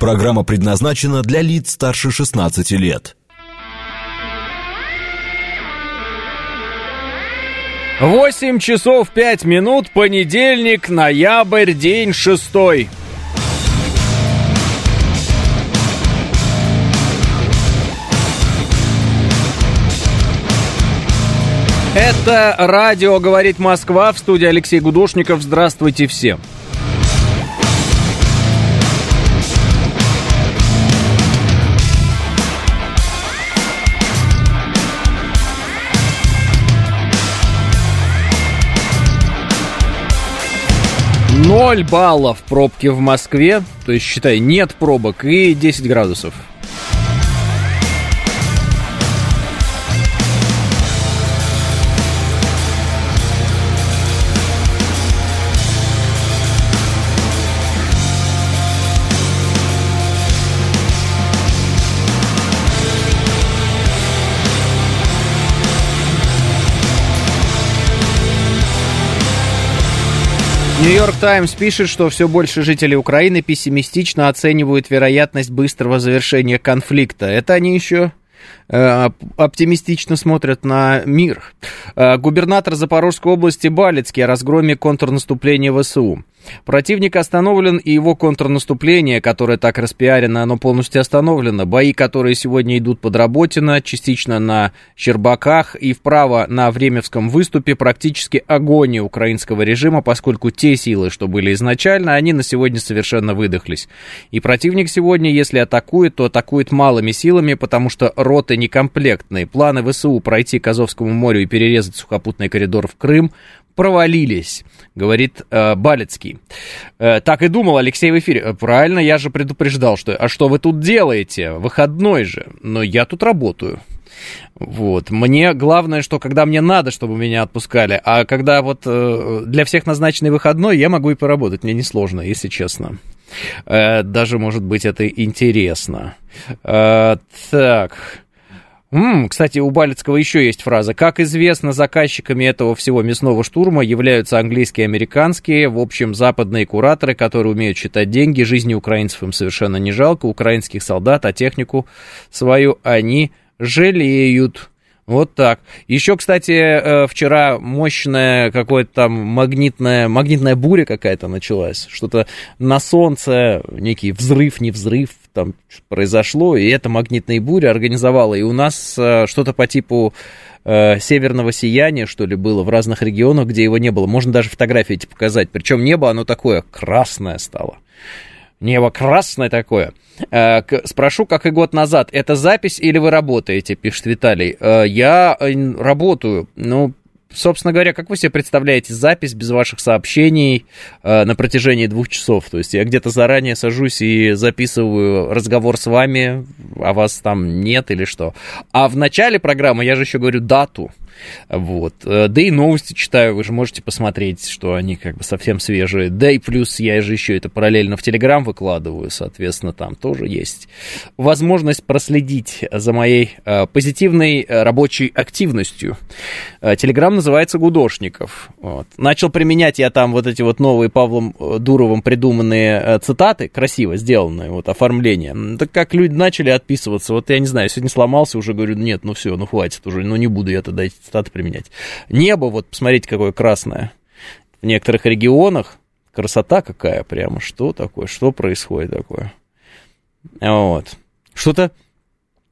Программа предназначена для лиц старше 16 лет. 8 часов 5 минут, понедельник, ноябрь, день шестой. Это радио «Говорит Москва» в студии Алексей Гудошников. Здравствуйте всем. Ноль баллов пробки в Москве, то есть, считай, нет пробок и 10 градусов. Нью-Йорк Таймс пишет, что все больше жителей Украины пессимистично оценивают вероятность быстрого завершения конфликта. Это они еще Э, оптимистично смотрят на мир. Э, губернатор Запорожской области Балецкий о разгроме контрнаступления ВСУ. Противник остановлен, и его контрнаступление, которое так распиарено, оно полностью остановлено. Бои, которые сегодня идут под Работино, частично на Щербаках и вправо на Времевском выступе, практически агония украинского режима, поскольку те силы, что были изначально, они на сегодня совершенно выдохлись. И противник сегодня, если атакует, то атакует малыми силами, потому что роты некомплектные. Планы ВСУ пройти к Азовскому морю и перерезать сухопутный коридор в Крым провалились, говорит э, Балецкий. Э, так и думал Алексей в эфире. Э, правильно, я же предупреждал, что... А что вы тут делаете? Выходной же. Но я тут работаю. Вот. Мне главное, что когда мне надо, чтобы меня отпускали, а когда вот э, для всех назначенный выходной, я могу и поработать. Мне несложно, если честно. Э, даже, может быть, это интересно. Э, так... М-м, кстати, у Балецкого еще есть фраза. Как известно, заказчиками этого всего мясного штурма являются английские и американские, в общем, западные кураторы, которые умеют считать деньги. Жизни украинцев им совершенно не жалко. Украинских солдат, а технику свою они жалеют. Вот так. Еще, кстати, э, вчера мощная какая-то там магнитная, магнитная буря какая-то началась. Что-то на солнце, некий взрыв, не взрыв там произошло, и эта магнитная буря организовала. И у нас э, что-то по типу э, северного сияния, что ли, было в разных регионах, где его не было. Можно даже фотографии эти показать. Причем небо, оно такое красное стало. Небо красное такое. Э, спрошу, как и год назад, это запись или вы работаете, пишет Виталий. Э, я э, работаю. Ну, собственно говоря, как вы себе представляете запись без ваших сообщений на протяжении двух часов? То есть я где-то заранее сажусь и записываю разговор с вами, а вас там нет или что? А в начале программы я же еще говорю дату. Вот. Э, да и новости читаю, вы же можете посмотреть, что они как бы совсем свежие. Да и плюс я же еще это параллельно в Телеграм выкладываю, соответственно, там тоже есть возможность проследить за моей э, позитивной э, рабочей активностью. Телеграм называется «Гудошников». Вот. Начал применять я там вот эти вот новые Павлом Дуровым придуманные цитаты, красиво сделанные, вот оформление. Так как люди начали отписываться, вот я не знаю, сегодня сломался, уже говорю, нет, ну все, ну хватит уже, ну не буду я тогда эти цитаты применять. Небо, вот посмотрите, какое красное. В некоторых регионах красота какая прямо. Что такое? Что происходит такое? Вот. Что-то,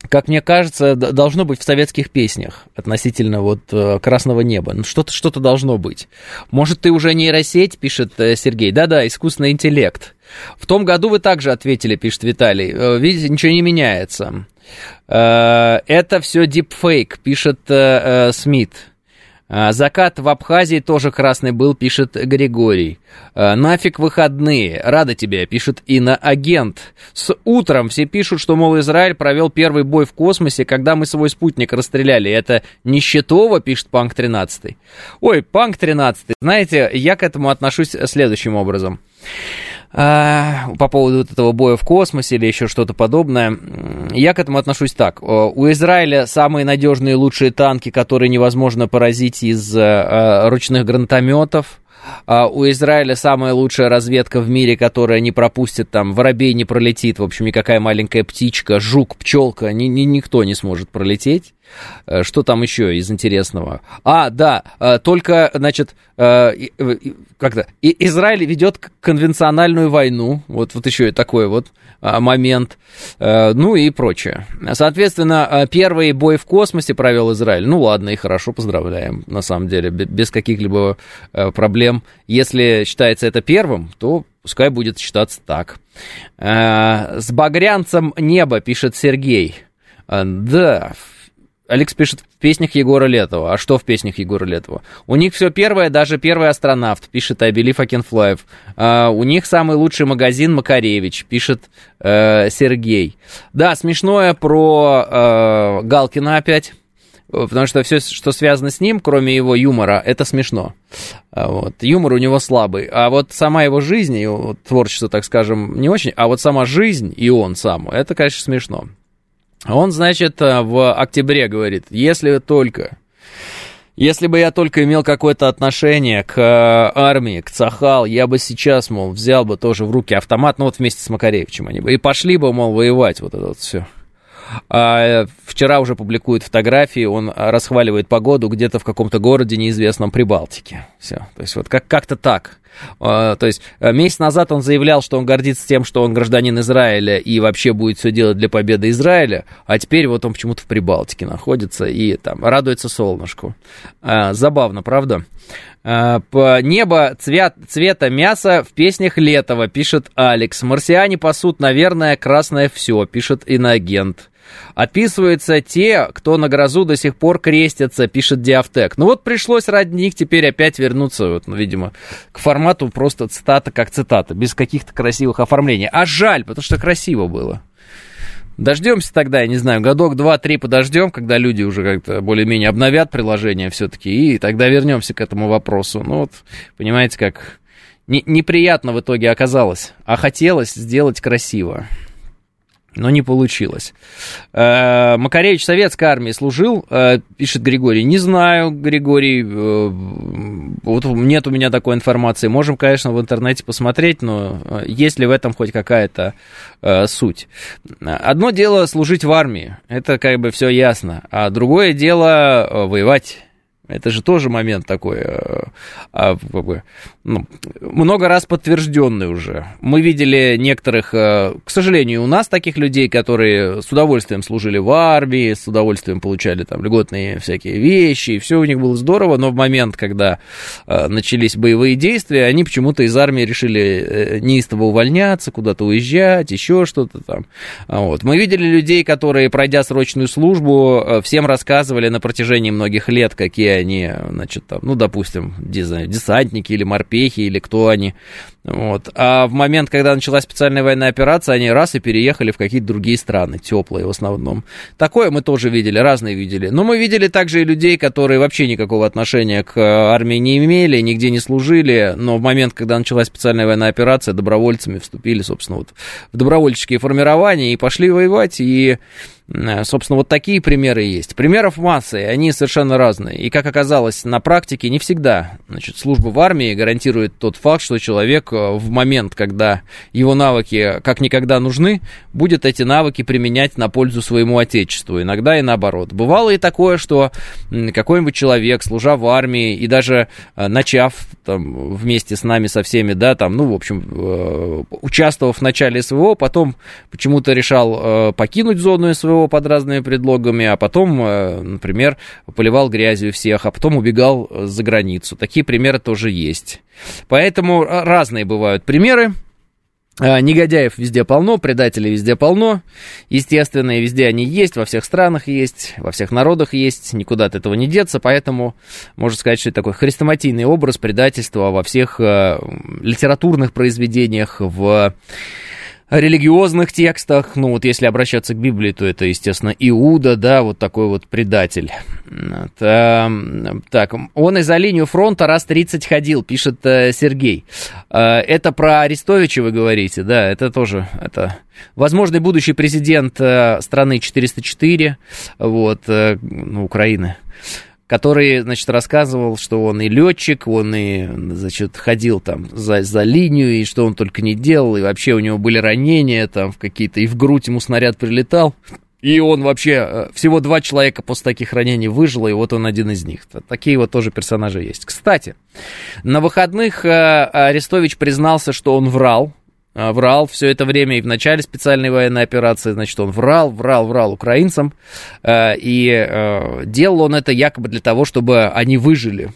как мне кажется, должно быть в советских песнях относительно вот э, красного неба. Ну, что-то что должно быть. Может, ты уже нейросеть, пишет э, Сергей. Да-да, искусственный интеллект. В том году вы также ответили, пишет Виталий. Э, видите, ничего не меняется. Э, это все дипфейк, пишет э, Смит. Закат в Абхазии тоже красный был, пишет Григорий. Нафиг выходные. Рада тебе, пишет Агент. С утром все пишут, что, мол, Израиль провел первый бой в космосе, когда мы свой спутник расстреляли. Это нищетово, пишет Панк 13. Ой, Панк 13. Знаете, я к этому отношусь следующим образом. А, по поводу вот этого боя в космосе или еще что-то подобное. Я к этому отношусь так. У Израиля самые надежные лучшие танки, которые невозможно поразить из а, ручных гранатометов. а у Израиля самая лучшая разведка в мире, которая не пропустит там, воробей не пролетит, в общем, никакая маленькая птичка, жук, пчелка, ни, ни, никто не сможет пролететь. Э, что там еще из интересного? А, да, э, только, значит, э, как-то Израиль ведет конвенциональную войну, вот, вот еще и такой вот момент, ну и прочее. Соответственно, первый бой в космосе провел Израиль. Ну ладно, и хорошо, поздравляем, на самом деле, без каких-либо проблем. Если считается это первым, то пускай будет считаться так. С багрянцем небо, пишет Сергей. Да, Алекс пишет в песнях Егора Летова. А что в песнях Егора Летова? У них все первое, даже первый астронавт, пишет I Believe. А, у них самый лучший магазин Макаревич, пишет э, Сергей. Да, смешное про э, Галкина опять. Потому что все, что связано с ним, кроме его юмора, это смешно. А вот. Юмор у него слабый. А вот сама его жизнь, его творчество, так скажем, не очень. А вот сама жизнь и он сам, это, конечно, смешно. Он, значит, э, в октябре говорит, если только, если бы я только имел какое-то отношение к э, армии, к Цахал, я бы сейчас, мол, взял бы тоже в руки автомат, ну вот вместе с Макаревичем они бы, и пошли бы, мол, воевать, вот это вот все. А, вчера уже публикует фотографии, он расхваливает погоду где-то в каком-то городе неизвестном Прибалтике. Все. То есть вот как- как-то так. А, то есть э, месяц назад он заявлял, что он гордится тем, что он гражданин Израиля и вообще будет все делать для победы Израиля, а теперь вот он почему-то в Прибалтике находится и там радуется солнышку. А, забавно, правда? Небо цвет, цвета мяса в песнях Летова, пишет Алекс. Марсиане пасут, наверное, красное все, пишет иноагент. Описываются те, кто на грозу до сих пор крестятся, пишет Диафтек. Ну вот пришлось ради них теперь опять вернуться, вот, ну, видимо, к формату просто цитата как цитата, без каких-то красивых оформлений. А жаль, потому что красиво было. Дождемся тогда, я не знаю, годок, два, три подождем, когда люди уже как-то более-менее обновят приложение все-таки, и тогда вернемся к этому вопросу. Ну вот, понимаете, как не, неприятно в итоге оказалось, а хотелось сделать красиво но не получилось. Э, Макаревич в советской армии служил, э, пишет Григорий. Не знаю, Григорий, э, вот нет у меня такой информации. Можем, конечно, в интернете посмотреть, но есть ли в этом хоть какая-то суть? Одно дело служить в армии, это как бы все ясно, а другое дело воевать это же тоже момент такой, э, а, ну, много раз подтвержденный уже. Мы видели некоторых, э, к сожалению, у нас таких людей, которые с удовольствием служили в армии, с удовольствием получали там льготные всякие вещи, и все у них было здорово, но в момент, когда э, начались боевые действия, они почему-то из армии решили неистово увольняться, куда-то уезжать, еще что-то там. Вот. Мы видели людей, которые, пройдя срочную службу, всем рассказывали на протяжении многих лет, какие они, значит, там, ну, допустим, десантники или морпехи, или кто они. Вот. А в момент, когда началась специальная военная операция, они раз и переехали в какие-то другие страны, теплые в основном. Такое мы тоже видели, разные видели. Но мы видели также и людей, которые вообще никакого отношения к армии не имели, нигде не служили, но в момент, когда началась специальная военная операция, добровольцами вступили, собственно, вот в добровольческие формирования и пошли воевать, и Э, собственно, вот такие примеры есть. Примеров масса, и они совершенно разные. И, как оказалось, на практике не всегда значит, служба в армии гарантирует тот факт, что человек э, в момент, когда его навыки как никогда нужны, будет эти навыки применять на пользу своему отечеству. Иногда и наоборот. Бывало и такое, что какой-нибудь человек, служа в армии и даже э, начав там, вместе с нами, со всеми, да, там, ну, в общем, участвовав в начале СВО, потом почему-то решал покинуть зону СВО, его под разными предлогами, а потом, э, например, поливал грязью всех, а потом убегал э, за границу. Такие примеры тоже есть. Поэтому разные бывают примеры. А, негодяев везде полно, предателей везде полно. Естественно, и везде они есть, во всех странах есть, во всех народах есть, никуда от этого не деться. Поэтому можно сказать, что это такой хрестоматийный образ предательства во всех э, литературных произведениях, в религиозных текстах, ну вот если обращаться к Библии, то это, естественно, Иуда, да, вот такой вот предатель. Это, так, он и за линию фронта раз 30 ходил, пишет э, Сергей. Э, это про Арестовича вы говорите, да, это тоже, это возможный будущий президент э, страны 404, вот, ну, Украины. Который, значит, рассказывал, что он и летчик, он и, значит, ходил там за, за линию, и что он только не делал, и вообще у него были ранения там в какие-то, и в грудь ему снаряд прилетал. И он вообще, э, всего два человека после таких ранений выжило, и вот он один из них. Такие вот тоже персонажи есть. Кстати, на выходных э, Арестович признался, что он врал, врал все это время и в начале специальной военной операции, значит, он врал, врал, врал украинцам, а, и а, делал он это якобы для того, чтобы они выжили.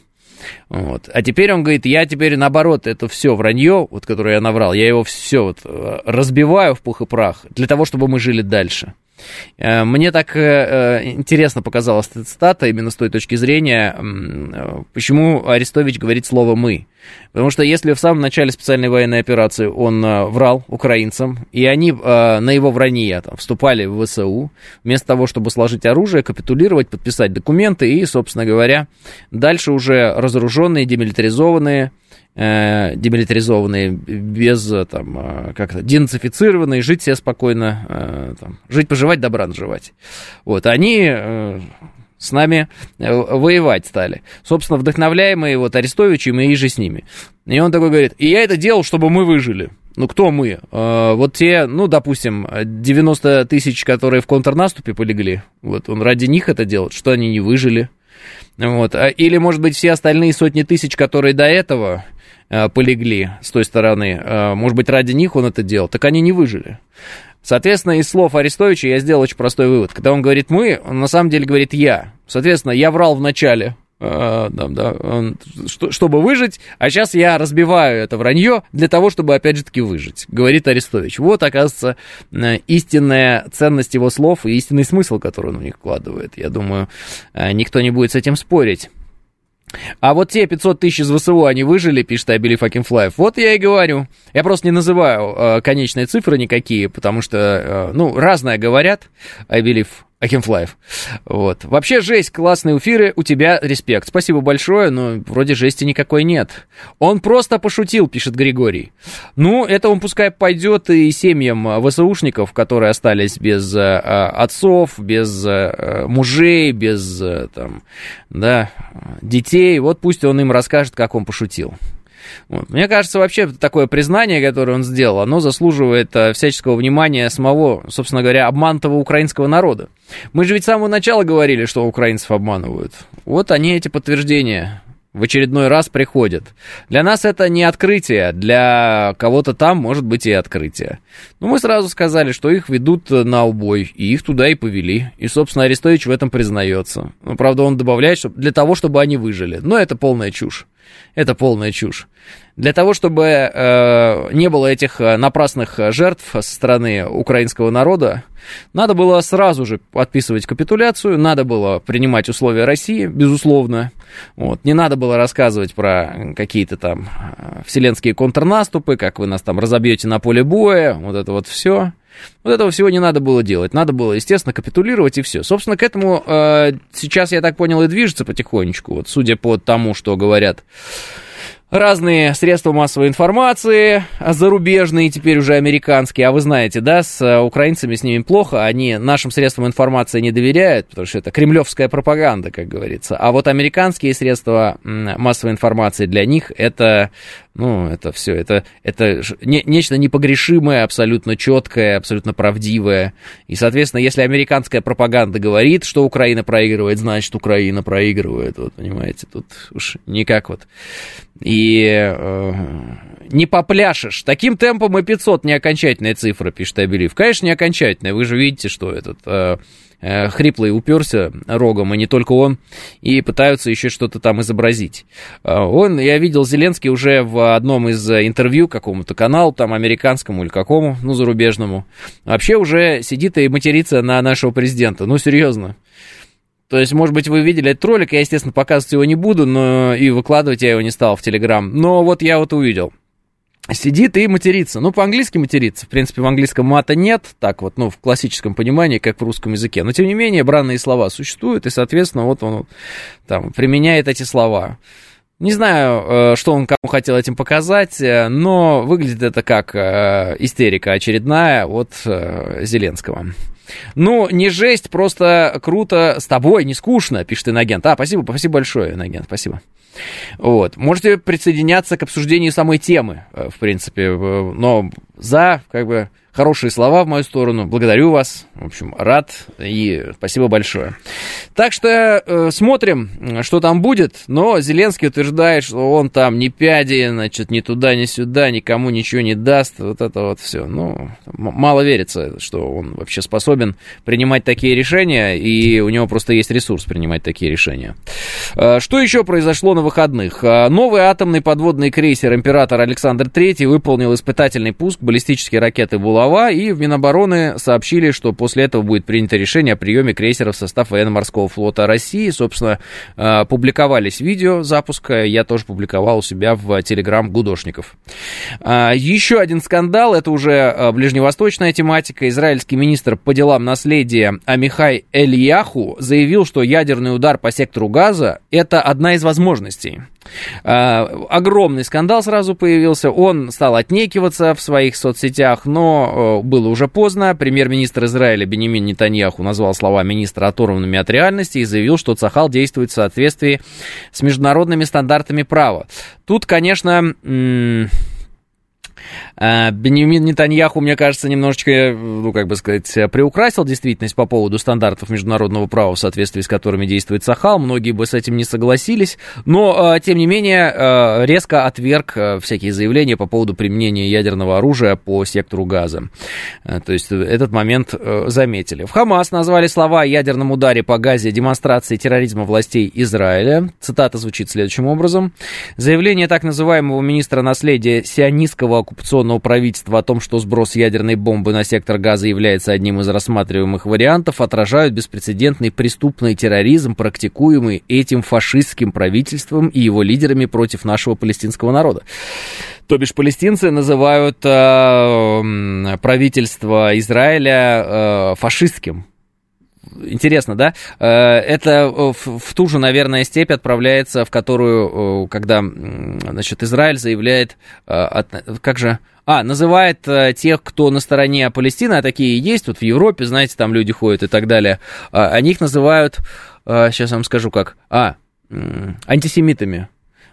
Вот. А теперь он говорит, я теперь наоборот, это все вранье, вот, которое я наврал, я его все вот разбиваю в пух и прах для того, чтобы мы жили дальше. Э, мне так э, э, интересно показалась эта цитата именно с той точки зрения, почему Арестович говорит слово «мы». Потому что если в самом начале специальной военной операции он врал украинцам, и они на его вранье там, вступали в ВСУ, вместо того, чтобы сложить оружие, капитулировать, подписать документы и, собственно говоря, дальше уже разоруженные, демилитаризованные, э, демилитаризованные, без, э, там, э, как то денацифицированные, жить себе спокойно, э, жить, поживать, добра наживать. Вот, они э, с нами э, воевать стали. Собственно, вдохновляемые вот Арестовичем и же с ними. И он такой говорит, и я это делал, чтобы мы выжили. Ну, кто мы? Э, вот те, ну, допустим, 90 тысяч, которые в контрнаступе полегли, вот он ради них это делает, что они не выжили. Вот. А, или, может быть, все остальные сотни тысяч, которые до этого Э, полегли с той стороны, э, может быть, ради них он это делал, так они не выжили. Соответственно, из слов Арестовича я сделал очень простой вывод. Когда он говорит «мы», он на самом деле говорит «я». Соответственно, я врал в начале, э, да, да, чтобы выжить, а сейчас я разбиваю это вранье для того, чтобы, опять же таки, выжить, говорит Арестович. Вот, оказывается, истинная ценность его слов и истинный смысл, который он в них вкладывает. Я думаю, никто не будет с этим спорить. А вот те 500 тысяч из ВСУ, они выжили, пишет I Can Fly. Вот я и говорю. Я просто не называю э, конечные цифры никакие, потому что, э, ну, разное говорят, I Believe Ахимфлаев. Вот. Вообще жесть, классные эфиры, у тебя респект. Спасибо большое, но вроде жести никакой нет. Он просто пошутил, пишет Григорий. Ну, это он пускай пойдет и семьям ВСУшников, которые остались без э, отцов, без э, мужей, без э, там, да, детей. Вот пусть он им расскажет, как он пошутил. Вот. Мне кажется, вообще такое признание, которое он сделал, оно заслуживает э, всяческого внимания самого, собственно говоря, обманутого украинского народа. Мы же ведь с самого начала говорили, что украинцев обманывают. Вот они эти подтверждения в очередной раз приходят. Для нас это не открытие, для кого-то там может быть и открытие. Но мы сразу сказали, что их ведут на убой, и их туда и повели. И, собственно, Арестович в этом признается. Но, правда, он добавляет, что для того, чтобы они выжили. Но это полная чушь. Это полная чушь. Для того, чтобы э, не было этих э, напрасных жертв со стороны украинского народа, надо было сразу же подписывать капитуляцию, надо было принимать условия России, безусловно. Вот. Не надо было рассказывать про какие-то там э, вселенские контрнаступы, как вы нас там разобьете на поле боя, вот это вот все. Вот этого всего не надо было делать. Надо было, естественно, капитулировать и все. Собственно, к этому э, сейчас, я так понял, и движется потихонечку. Вот, судя по тому, что говорят разные средства массовой информации, зарубежные, теперь уже американские, а вы знаете, да, с э, украинцами с ними плохо, они нашим средствам информации не доверяют, потому что это кремлевская пропаганда, как говорится, а вот американские средства массовой информации для них это, ну, это все, это, это не, нечто непогрешимое, абсолютно четкое, абсолютно правдивое, и, соответственно, если американская пропаганда говорит, что Украина проигрывает, значит, Украина проигрывает, вот, понимаете, тут уж никак вот и э, не попляшешь. Таким темпом и 500 не окончательная цифра, пишет Абелив. Конечно, не окончательная. Вы же видите, что этот э, хриплый уперся рогом, и не только он, и пытаются еще что-то там изобразить. Э, он, я видел Зеленский уже в одном из интервью какому-то каналу, там американскому или какому, ну, зарубежному, вообще уже сидит и матерится на нашего президента. Ну, серьезно. То есть, может быть, вы видели этот ролик, я, естественно, показывать его не буду, но и выкладывать я его не стал в Телеграм. Но вот я вот увидел. Сидит и матерится. Ну, по-английски матерится. В принципе, в английском мата нет, так вот, ну, в классическом понимании, как в русском языке. Но, тем не менее, бранные слова существуют, и, соответственно, вот он там применяет эти слова. Не знаю, что он кому хотел этим показать, но выглядит это как истерика очередная от Зеленского. Ну, не жесть, просто круто с тобой, не скучно, пишет инагент. А, спасибо, спасибо большое, инагент, спасибо. Вот. Можете присоединяться к обсуждению самой темы, в принципе, но за, как бы, хорошие слова в мою сторону. Благодарю вас. В общем, рад и спасибо большое. Так что э, смотрим, что там будет. Но Зеленский утверждает, что он там ни пяди, значит, ни туда, ни сюда, никому ничего не даст. Вот это вот все. Ну, мало верится, что он вообще способен принимать такие решения, и у него просто есть ресурс принимать такие решения. Э, что еще произошло на выходных? Э, новый атомный подводный крейсер «Император Александр III» выполнил испытательный пуск баллистической ракеты «Булава» Булава, и в Минобороны сообщили, что после этого будет принято решение о приеме крейсеров в состав военно-морского флота России. Собственно, э, публиковались видео запуска, я тоже публиковал у себя в Телеграм Гудошников. А, еще один скандал, это уже э, ближневосточная тематика. Израильский министр по делам наследия Амихай Эльяху заявил, что ядерный удар по сектору газа – это одна из возможностей. А, огромный скандал сразу появился. Он стал отнекиваться в своих соцсетях, но э, было уже поздно. Премьер-министр Израиля Бенемин Нетаньяху назвал слова министра оторванными от реальности и заявил, что Цахал действует в соответствии с международными стандартами права. Тут, конечно, Бенемин Нетаньяху, мне кажется, немножечко, ну, как бы сказать, приукрасил действительность по поводу стандартов международного права, в соответствии с которыми действует Сахал. Многие бы с этим не согласились. Но, тем не менее, резко отверг всякие заявления по поводу применения ядерного оружия по сектору газа. То есть этот момент заметили. В Хамас назвали слова о ядерном ударе по газе демонстрацией терроризма властей Израиля. Цитата звучит следующим образом. Заявление так называемого министра наследия сионистского оккупационного правительства о том, что сброс ядерной бомбы на сектор газа является одним из рассматриваемых вариантов, отражают беспрецедентный преступный терроризм, практикуемый этим фашистским правительством и его лидерами против нашего палестинского народа. То бишь палестинцы называют э, правительство Израиля э, фашистским интересно, да? Э, это в ту же, наверное, степь отправляется, в которую, когда, значит, Израиль заявляет, э, как же, а, называет э, тех, кто на стороне Палестины, а такие есть, вот в Европе, знаете, там люди ходят и так далее, они их называют, сейчас вам скажу как, а, антисемитами.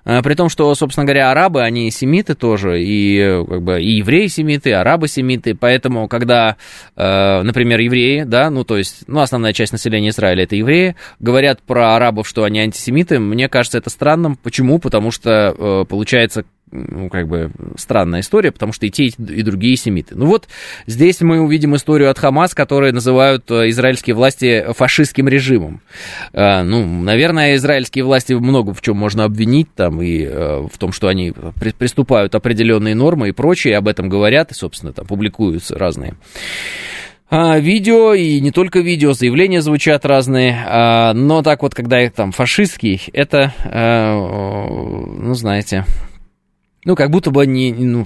А, при том, что, собственно говоря, арабы, они семиты тоже, и, как бы, и евреи семиты, и арабы семиты, поэтому, когда, э, например, евреи, да, ну, то есть, ну, основная часть населения Израиля это евреи, говорят про арабов, что они антисемиты, мне кажется это странным. Почему? Потому что, э, получается, ну, как бы странная история, потому что и те, и другие семиты. Ну вот здесь мы увидим историю от Хамас, которые называют э, израильские власти фашистским режимом. Э, ну, наверное, израильские власти много в чем можно обвинить, там, и э, в том, что они приступают определенные нормы и прочее, об этом говорят, и, собственно, там публикуются разные а, видео, и не только видео, заявления звучат разные, а, но так вот, когда их там фашистский, это, ну, знаете, ну, как будто бы не, ну,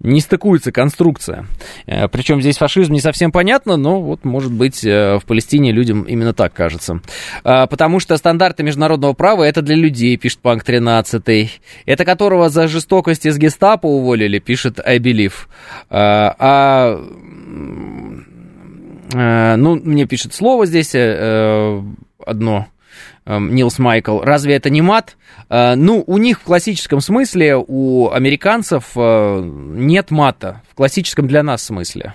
не стыкуется конструкция. Э, Причем здесь фашизм не совсем понятно, но вот, может быть, э, в Палестине людям именно так кажется. А, потому что стандарты международного права это для людей, пишет Панк 13. Это которого за жестокость из гестапо уволили, пишет I. А, а ну, мне пишет слово здесь э, одно Нилс Майкл, разве это не мат? Э, ну, у них в классическом смысле, у американцев э, нет мата, в классическом для нас смысле.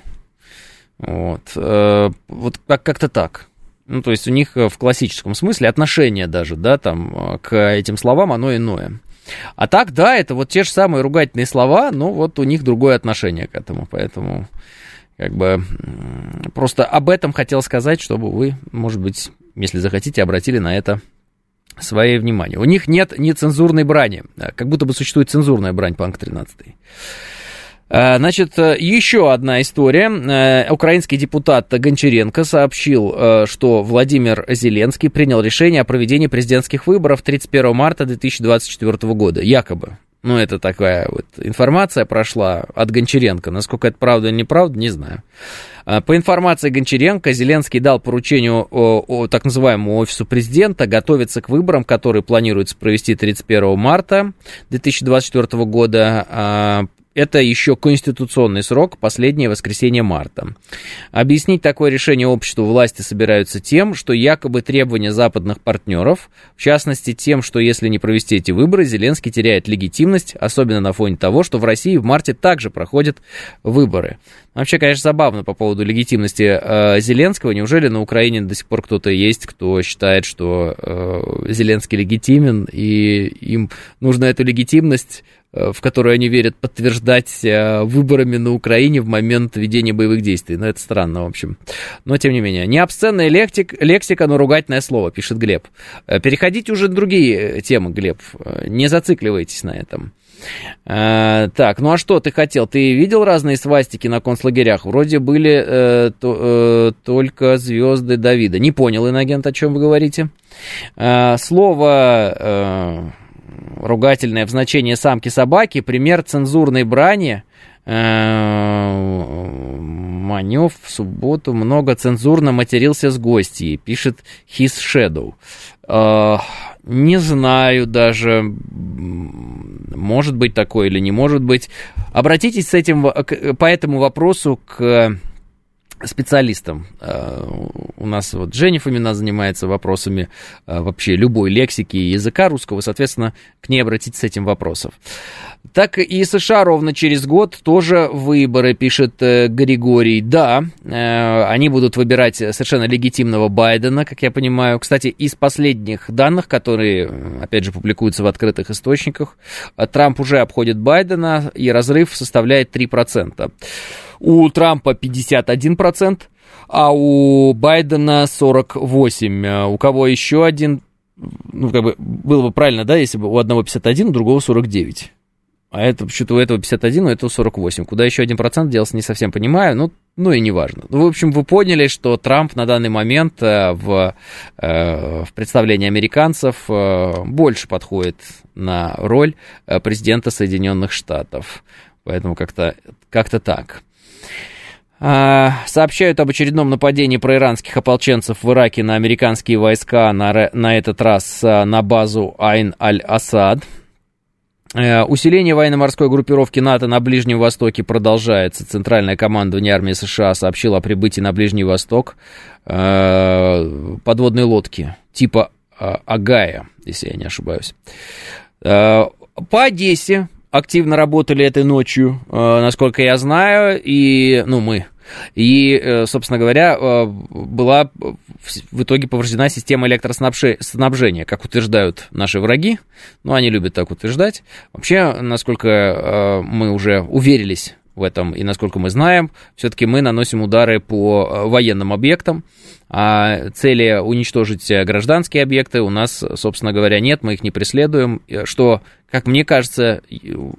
Вот, э, вот как-то так. Ну, то есть у них в классическом смысле отношение даже, да, там, к этим словам, оно иное. А так, да, это вот те же самые ругательные слова, но вот у них другое отношение к этому, поэтому как бы просто об этом хотел сказать, чтобы вы, может быть, если захотите, обратили на это свое внимание. У них нет нецензурной брани, как будто бы существует цензурная брань Панк 13. А, значит, еще одна история. А, украинский депутат Гончаренко сообщил, а, что Владимир Зеленский принял решение о проведении президентских выборов 31 марта 2024 года. Якобы Ну, это такая вот информация прошла от Гончаренко. Насколько это правда или неправда, не знаю. А, по информации Гончаренко, Зеленский дал поручению о, о так называемому офису президента готовиться к выборам, которые планируется провести 31 марта 2024 года. Это еще конституционный срок, последнее воскресенье марта. Объяснить такое решение обществу власти собираются тем, что якобы требования западных партнеров, в частности тем, что если не провести эти выборы, Зеленский теряет легитимность, особенно на фоне того, что в России в марте также проходят выборы. Вообще, конечно, забавно по поводу легитимности э, Зеленского. Неужели на Украине до сих пор кто-то есть, кто считает, что э, Зеленский легитимен, и им нужно эту легитимность в которую они верят, подтверждать э, выборами на Украине в момент ведения боевых действий. Ну, это странно, в общем. Но, тем не менее. Не обсценная лексик, лексика, но ругательное слово, пишет Глеб. Э, переходите уже на другие темы, Глеб. Не зацикливайтесь на этом. так, ну а что ты хотел? Ты видел разные свастики на концлагерях? Вроде были э, то, э, только звезды Давида. Не понял, инагент, о чем вы говорите. Э, слово ругательное в значении самки собаки, пример цензурной брани. Э, Манев в субботу много цензурно матерился с гостьей, пишет His Shadow. Э, не знаю даже, может быть такое или не может быть. Обратитесь с этим, по этому вопросу к специалистам. Э, у нас вот Женя Фомина занимается вопросами э, вообще любой лексики и языка русского, соответственно, к ней обратиться с этим вопросом. Так и США ровно через год тоже выборы, пишет э, Григорий. Да, они будут выбирать совершенно легитимного Байдена, как я понимаю. Кстати, из последних данных, которые, опять же, публикуются в открытых источниках, Трамп уже обходит Байдена, и разрыв составляет 3%. У Трампа 51%, а у Байдена 48%. А у кого еще один, ну, как бы, было бы правильно, да, если бы у одного 51, у другого 49. А это почему-то у этого 51, у этого 48. Куда еще 1% делся, не совсем понимаю, ну, ну и неважно. Ну, в общем, вы поняли, что Трамп на данный момент э, в, э, в представлении американцев э, больше подходит на роль президента Соединенных Штатов. Поэтому как-то как так. А, сообщают об очередном нападении проиранских ополченцев в Ираке на американские войска, на, на этот раз а, на базу Айн-Аль-Асад. Э, усиление военно-морской группировки НАТО на Ближнем Востоке продолжается. Центральное командование армии США сообщило о прибытии на Ближний Восток э, подводной лодки типа э, Агая, если я не ошибаюсь. По Одессе активно работали этой ночью, насколько я знаю, и, ну, мы, и, э, собственно говоря, э, была в итоге повреждена система электроснабжения, как утверждают наши враги. Ну, они любят так утверждать. Вообще, насколько э, мы уже уверились в этом, и насколько мы знаем, все-таки мы наносим удары по военным объектам, цели уничтожить гражданские объекты у нас, собственно говоря, нет, мы их не преследуем, что, как мне кажется,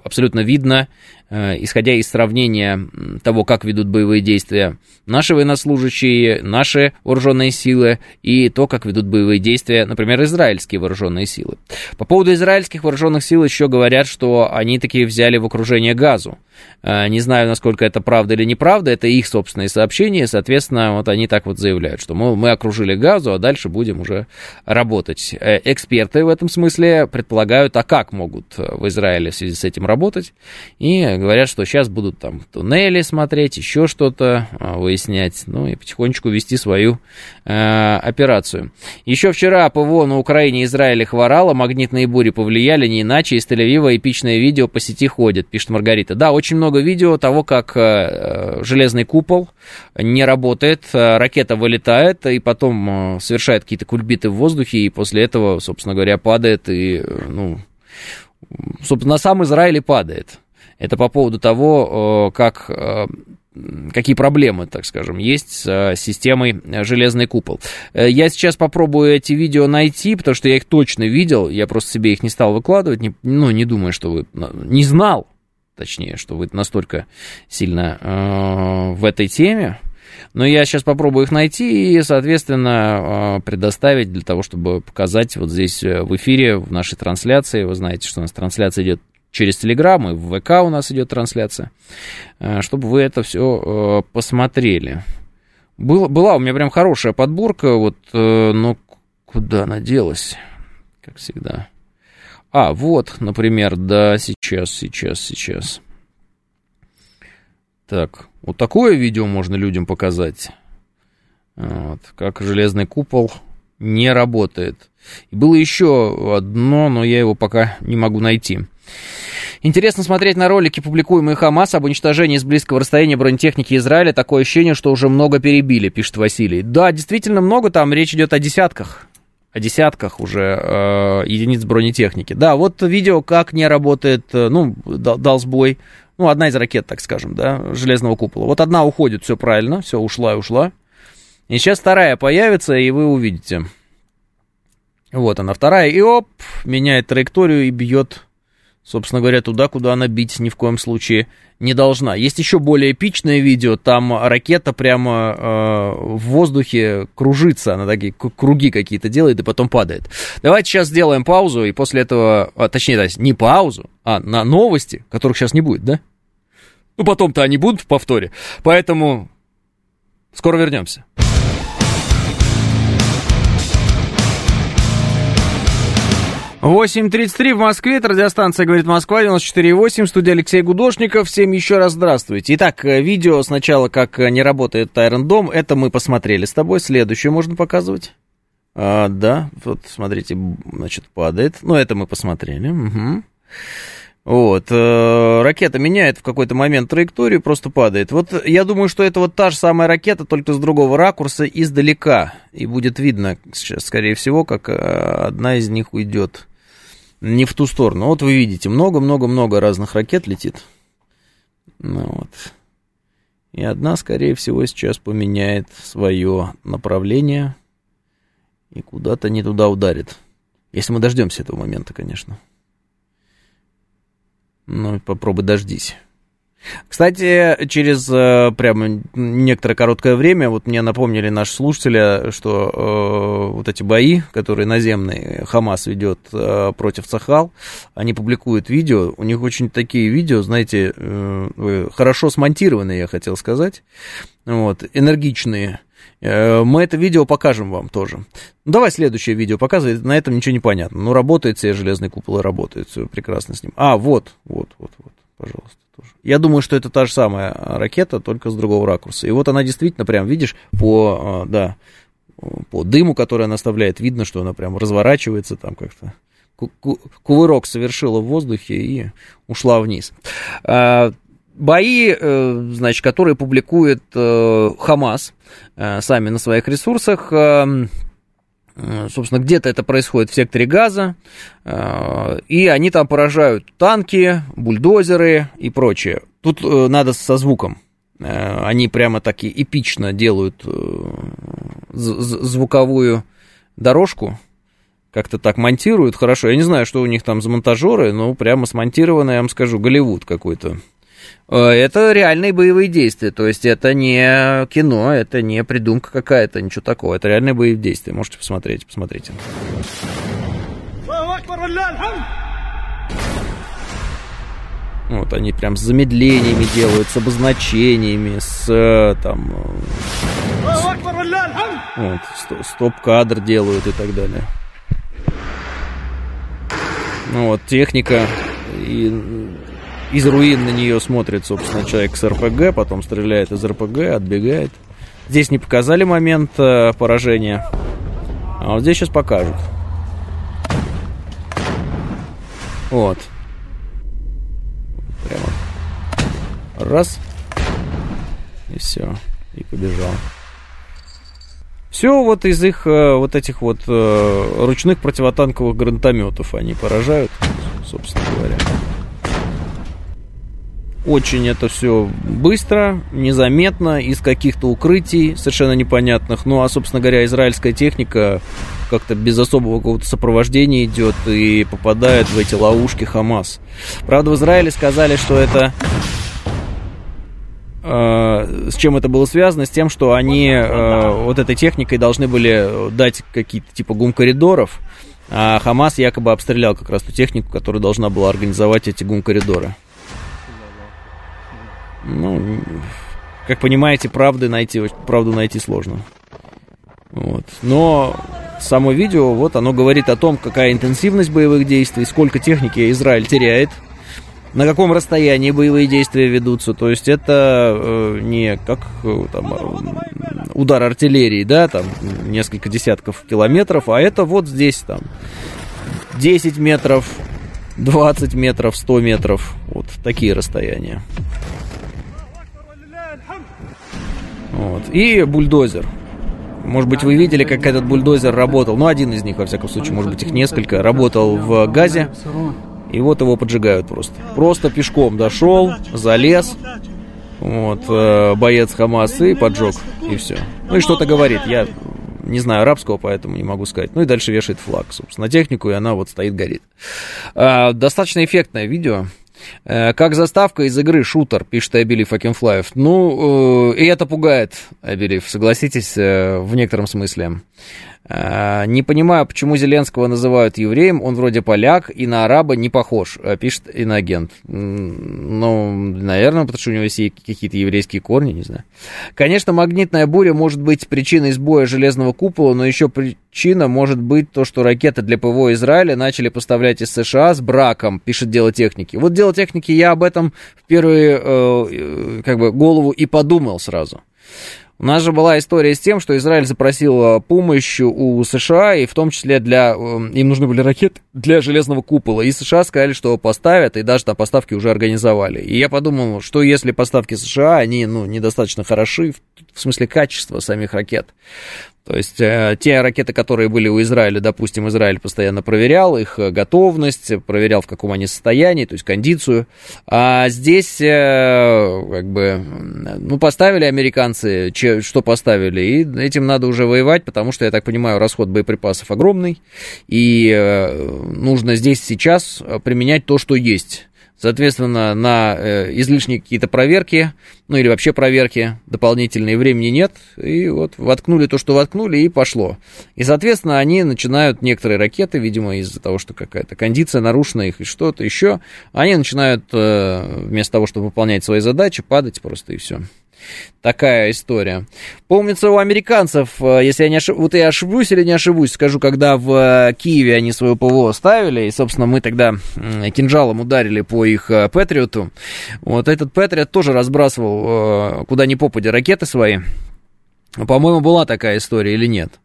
абсолютно видно Э, исходя из сравнения того, как ведут боевые действия наши военнослужащие, наши вооруженные силы и то, как ведут боевые действия, например, израильские вооруженные силы. По поводу израильских вооруженных сил еще говорят, что они такие взяли в окружение газу. Э, не знаю, насколько это правда или неправда, это их собственные сообщения, соответственно, вот они так вот заявляют, что мол, мы окружили газу, а дальше будем уже работать. Э, эксперты в этом смысле предполагают, а как могут в Израиле в связи с этим работать, и говорят, что сейчас будут там туннели смотреть, еще что-то а, выяснять, ну и потихонечку вести свою э, операцию. Еще вчера ПВО на Украине и Израиле хворало, магнитные бури повлияли, не иначе из Тель-Авива эпичное видео по сети ходит, пишет Маргарита. Да, очень много видео того, как э, железный купол не работает, э, ракета вылетает и потом э, совершает какие-то кульбиты в воздухе, и после этого, собственно говоря, падает и, э, ну, собственно, сам Израиль и падает. Это по поводу того, э, как какие проблемы, так скажем, есть с системой «Железный купол». Я сейчас попробую эти видео найти, потому что я их точно видел, я просто себе их не стал выкладывать, не, ну, не думаю, что вы... Не знал, точнее, что вы настолько сильно э, в этой теме, но я сейчас попробую их найти и, соответственно, предоставить для того, чтобы показать вот здесь в эфире, в нашей трансляции. Вы знаете, что у нас трансляция идет через Телеграм, и в ВК у нас идет трансляция, э, чтобы вы это все посмотрели. Был, была у меня прям хорошая подборка, вот, но куда она делась, как всегда. А, вот, например, да, сейчас, сейчас, сейчас. Так, вот такое видео можно людям показать. Вот, как железный купол не работает. Было еще одно, но я его пока не могу найти. Интересно смотреть на ролики, публикуемые Хамас об уничтожении с близкого расстояния бронетехники Израиля. Такое ощущение, что уже много перебили, пишет Василий. Да, действительно много, там речь идет о десятках. О десятках уже э, единиц бронетехники. Да, вот видео, как не работает, э, ну, дал сбой. Ну, одна из ракет, так скажем, да, железного купола. Вот одна уходит, все правильно, все, ушла и ушла. И сейчас вторая появится, и вы увидите. Вот она, вторая, и оп, меняет траекторию и бьет, собственно говоря, туда, куда она бить ни в коем случае не должна. Есть еще более эпичное видео, там ракета прямо э, в воздухе кружится, она такие круги какие-то делает и потом падает. Давайте сейчас сделаем паузу, и после этого, а, точнее, да, не паузу, а на новости, которых сейчас не будет, да? Ну, потом-то они будут в повторе, поэтому скоро вернемся. 8.33 в Москве, это радиостанция «Говорит Москва», 94.8, студия Алексей Гудошников. Всем еще раз здравствуйте. Итак, э, видео сначала, как э, не работает Тайрон Дом, это мы посмотрели с тобой. Следующее можно показывать? А, да, вот смотрите, значит, падает. Ну, это мы посмотрели. Угу. Вот, э, ракета меняет в какой-то момент траекторию, просто падает. Вот я думаю, что это вот та же самая ракета, только с другого ракурса, издалека. И будет видно сейчас, скорее всего, как э, одна из них уйдет не в ту сторону. Вот вы видите, много-много-много разных ракет летит. Ну, вот. И одна, скорее всего, сейчас поменяет свое направление и куда-то не туда ударит. Если мы дождемся этого момента, конечно. Ну, попробуй дождись. Кстати, через э, прямо некоторое короткое время, вот мне напомнили наши слушатели, что э, вот эти бои, которые наземные Хамас ведет э, против Сахал, они публикуют видео, у них очень такие видео, знаете, э, хорошо смонтированные, я хотел сказать, вот, энергичные. Э, мы это видео покажем вам тоже. Ну, давай следующее видео показывай, на этом ничего не понятно. Ну, работает себе железный купол и работает, все прекрасно с ним. А, вот, вот, вот, вот, пожалуйста тоже. Я думаю, что это та же самая ракета, только с другого ракурса. И вот она действительно прям, видишь, по, а, да, по дыму, который она оставляет, видно, что она прям разворачивается там как-то. Кувырок совершила в воздухе и ушла вниз. А, бои, э, значит, которые публикует э, Хамас э, сами на своих ресурсах, Э, собственно, где-то это происходит в секторе газа, э, и они там поражают танки, бульдозеры и прочее. Тут э, надо со звуком. Они прямо таки эпично делают звуковую дорожку, как-то так монтируют хорошо. Я не знаю, что у них там за монтажеры, но прямо смонтировано, я вам скажу, Голливуд какой-то. Э, это реальные боевые действия, то есть это не кино, это не придумка какая-то, ничего такого, это реальные боевые действия. Можете посмотреть, посмотрите. Вот они прям с замедлениями делают, с обозначениями, с э, там... С, вот, стоп-кадр делают и так далее. Ну вот, техника и из руин на нее смотрит, собственно, человек с РПГ, потом стреляет из РПГ, отбегает. Здесь не показали момент э, поражения, а вот здесь сейчас покажут. Вот. Прямо. Раз. И все. И побежал. Все вот из их э, вот этих вот э, ручных противотанковых гранатометов они поражают, собственно говоря. Очень это все быстро, незаметно, из каких-то укрытий совершенно непонятных. Ну, а, собственно говоря, израильская техника как-то без особого какого-то сопровождения идет и попадает в эти ловушки Хамас. Правда, в Израиле сказали, что это э, с чем это было связано? С тем, что они э, вот этой техникой должны были дать какие-то типа гум-коридоров, А Хамас якобы обстрелял как раз ту технику, которая должна была организовать эти гум-коридоры. Ну, как понимаете, правды найти, правду найти сложно. Вот. Но само видео, вот оно говорит о том, какая интенсивность боевых действий, сколько техники Израиль теряет, на каком расстоянии боевые действия ведутся. То есть это э, не как э, там, удар артиллерии, да, там несколько десятков километров, а это вот здесь там 10 метров, 20 метров, 100 метров. Вот такие расстояния. Вот. И бульдозер. Может быть, вы видели, как этот бульдозер работал. Ну, один из них, во всяком случае, может быть, их несколько. Работал в газе. И вот его поджигают просто. Просто пешком дошел, залез. Вот, э, боец Хамас и поджег. И все. Ну и что-то говорит. Я не знаю арабского, поэтому не могу сказать. Ну и дальше вешает флаг, собственно, технику, и она вот стоит, горит. А, достаточно эффектное видео. Э, как заставка из игры шутер, пишет Абилив Акинфлаев. Ну, э, и это пугает, Абилив, согласитесь, э, в некотором смысле. Не понимаю, почему Зеленского называют евреем, он вроде поляк и на араба не похож, пишет иноагент. Ну, наверное, потому что у него есть какие-то еврейские корни, не знаю. Конечно, магнитная буря может быть причиной сбоя железного купола, но еще причина может быть то, что ракеты для ПВО Израиля начали поставлять из США с браком, пишет Дело техники. Вот Дело техники я об этом в первую э, как бы голову и подумал сразу. У нас же была история с тем, что Израиль запросил помощь у США, и в том числе для... Эм, им нужны были ракеты для железного купола. И США сказали, что поставят, и даже там поставки уже организовали. И я подумал, что если поставки США, они ну, недостаточно хороши, в смысле качества самих ракет, то есть э, те ракеты, которые были у Израиля, допустим, Израиль постоянно проверял их э, готовность, проверял, в каком они состоянии, то есть кондицию. А здесь, э, как бы, ну, поставили американцы, че, что поставили, и этим надо уже воевать, потому что, я так понимаю, расход боеприпасов огромный, и нужно здесь сейчас применять то, что есть. Соответственно, на э, излишние какие-то проверки, ну или вообще проверки дополнительные времени нет. И вот воткнули то, что воткнули, и пошло. И, соответственно, они начинают, некоторые ракеты, видимо, из-за того, что какая-то кондиция нарушена их и что-то еще, они начинают э, вместо того, чтобы выполнять свои задачи, падать просто и все. Такая история. Помнится, у американцев, э, если я не ошибусь, вот я ошибусь или не ошибусь, скажу, когда в э, Киеве они свое ПВО ставили, и, собственно, мы тогда кинжалом ударили по их э, Патриоту, вот этот Патриот тоже разбрасывал куда ни попадя ракеты свои. По-моему, была такая история или нет?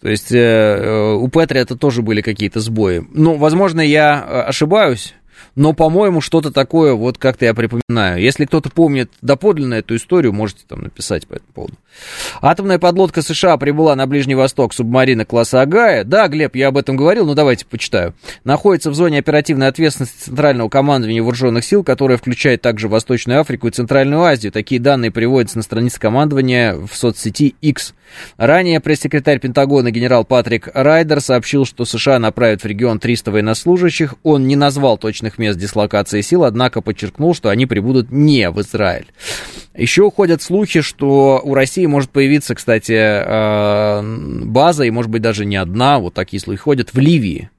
То есть у Патриота тоже были какие-то сбои. Ну, возможно, я ошибаюсь, но, по-моему, что-то такое, вот как-то я припоминаю. Если кто-то помнит доподлинно эту историю, можете там написать по этому поводу. Атомная подлодка США прибыла на Ближний Восток субмарина класса Агая. Да, Глеб, я об этом говорил, но давайте почитаю. Находится в зоне оперативной ответственности Центрального командования вооруженных сил, которая включает также Восточную Африку и Центральную Азию. Такие данные приводятся на странице командования в соцсети X. Ранее пресс-секретарь Пентагона генерал Патрик Райдер сообщил, что США направят в регион 300 военнослужащих. Он не назвал точных мест дислокации сил, однако подчеркнул, что они прибудут не в Израиль. Еще ходят слухи, что у России может появиться, кстати, э, база, и может быть даже не одна, вот такие слухи ходят, в Ливии.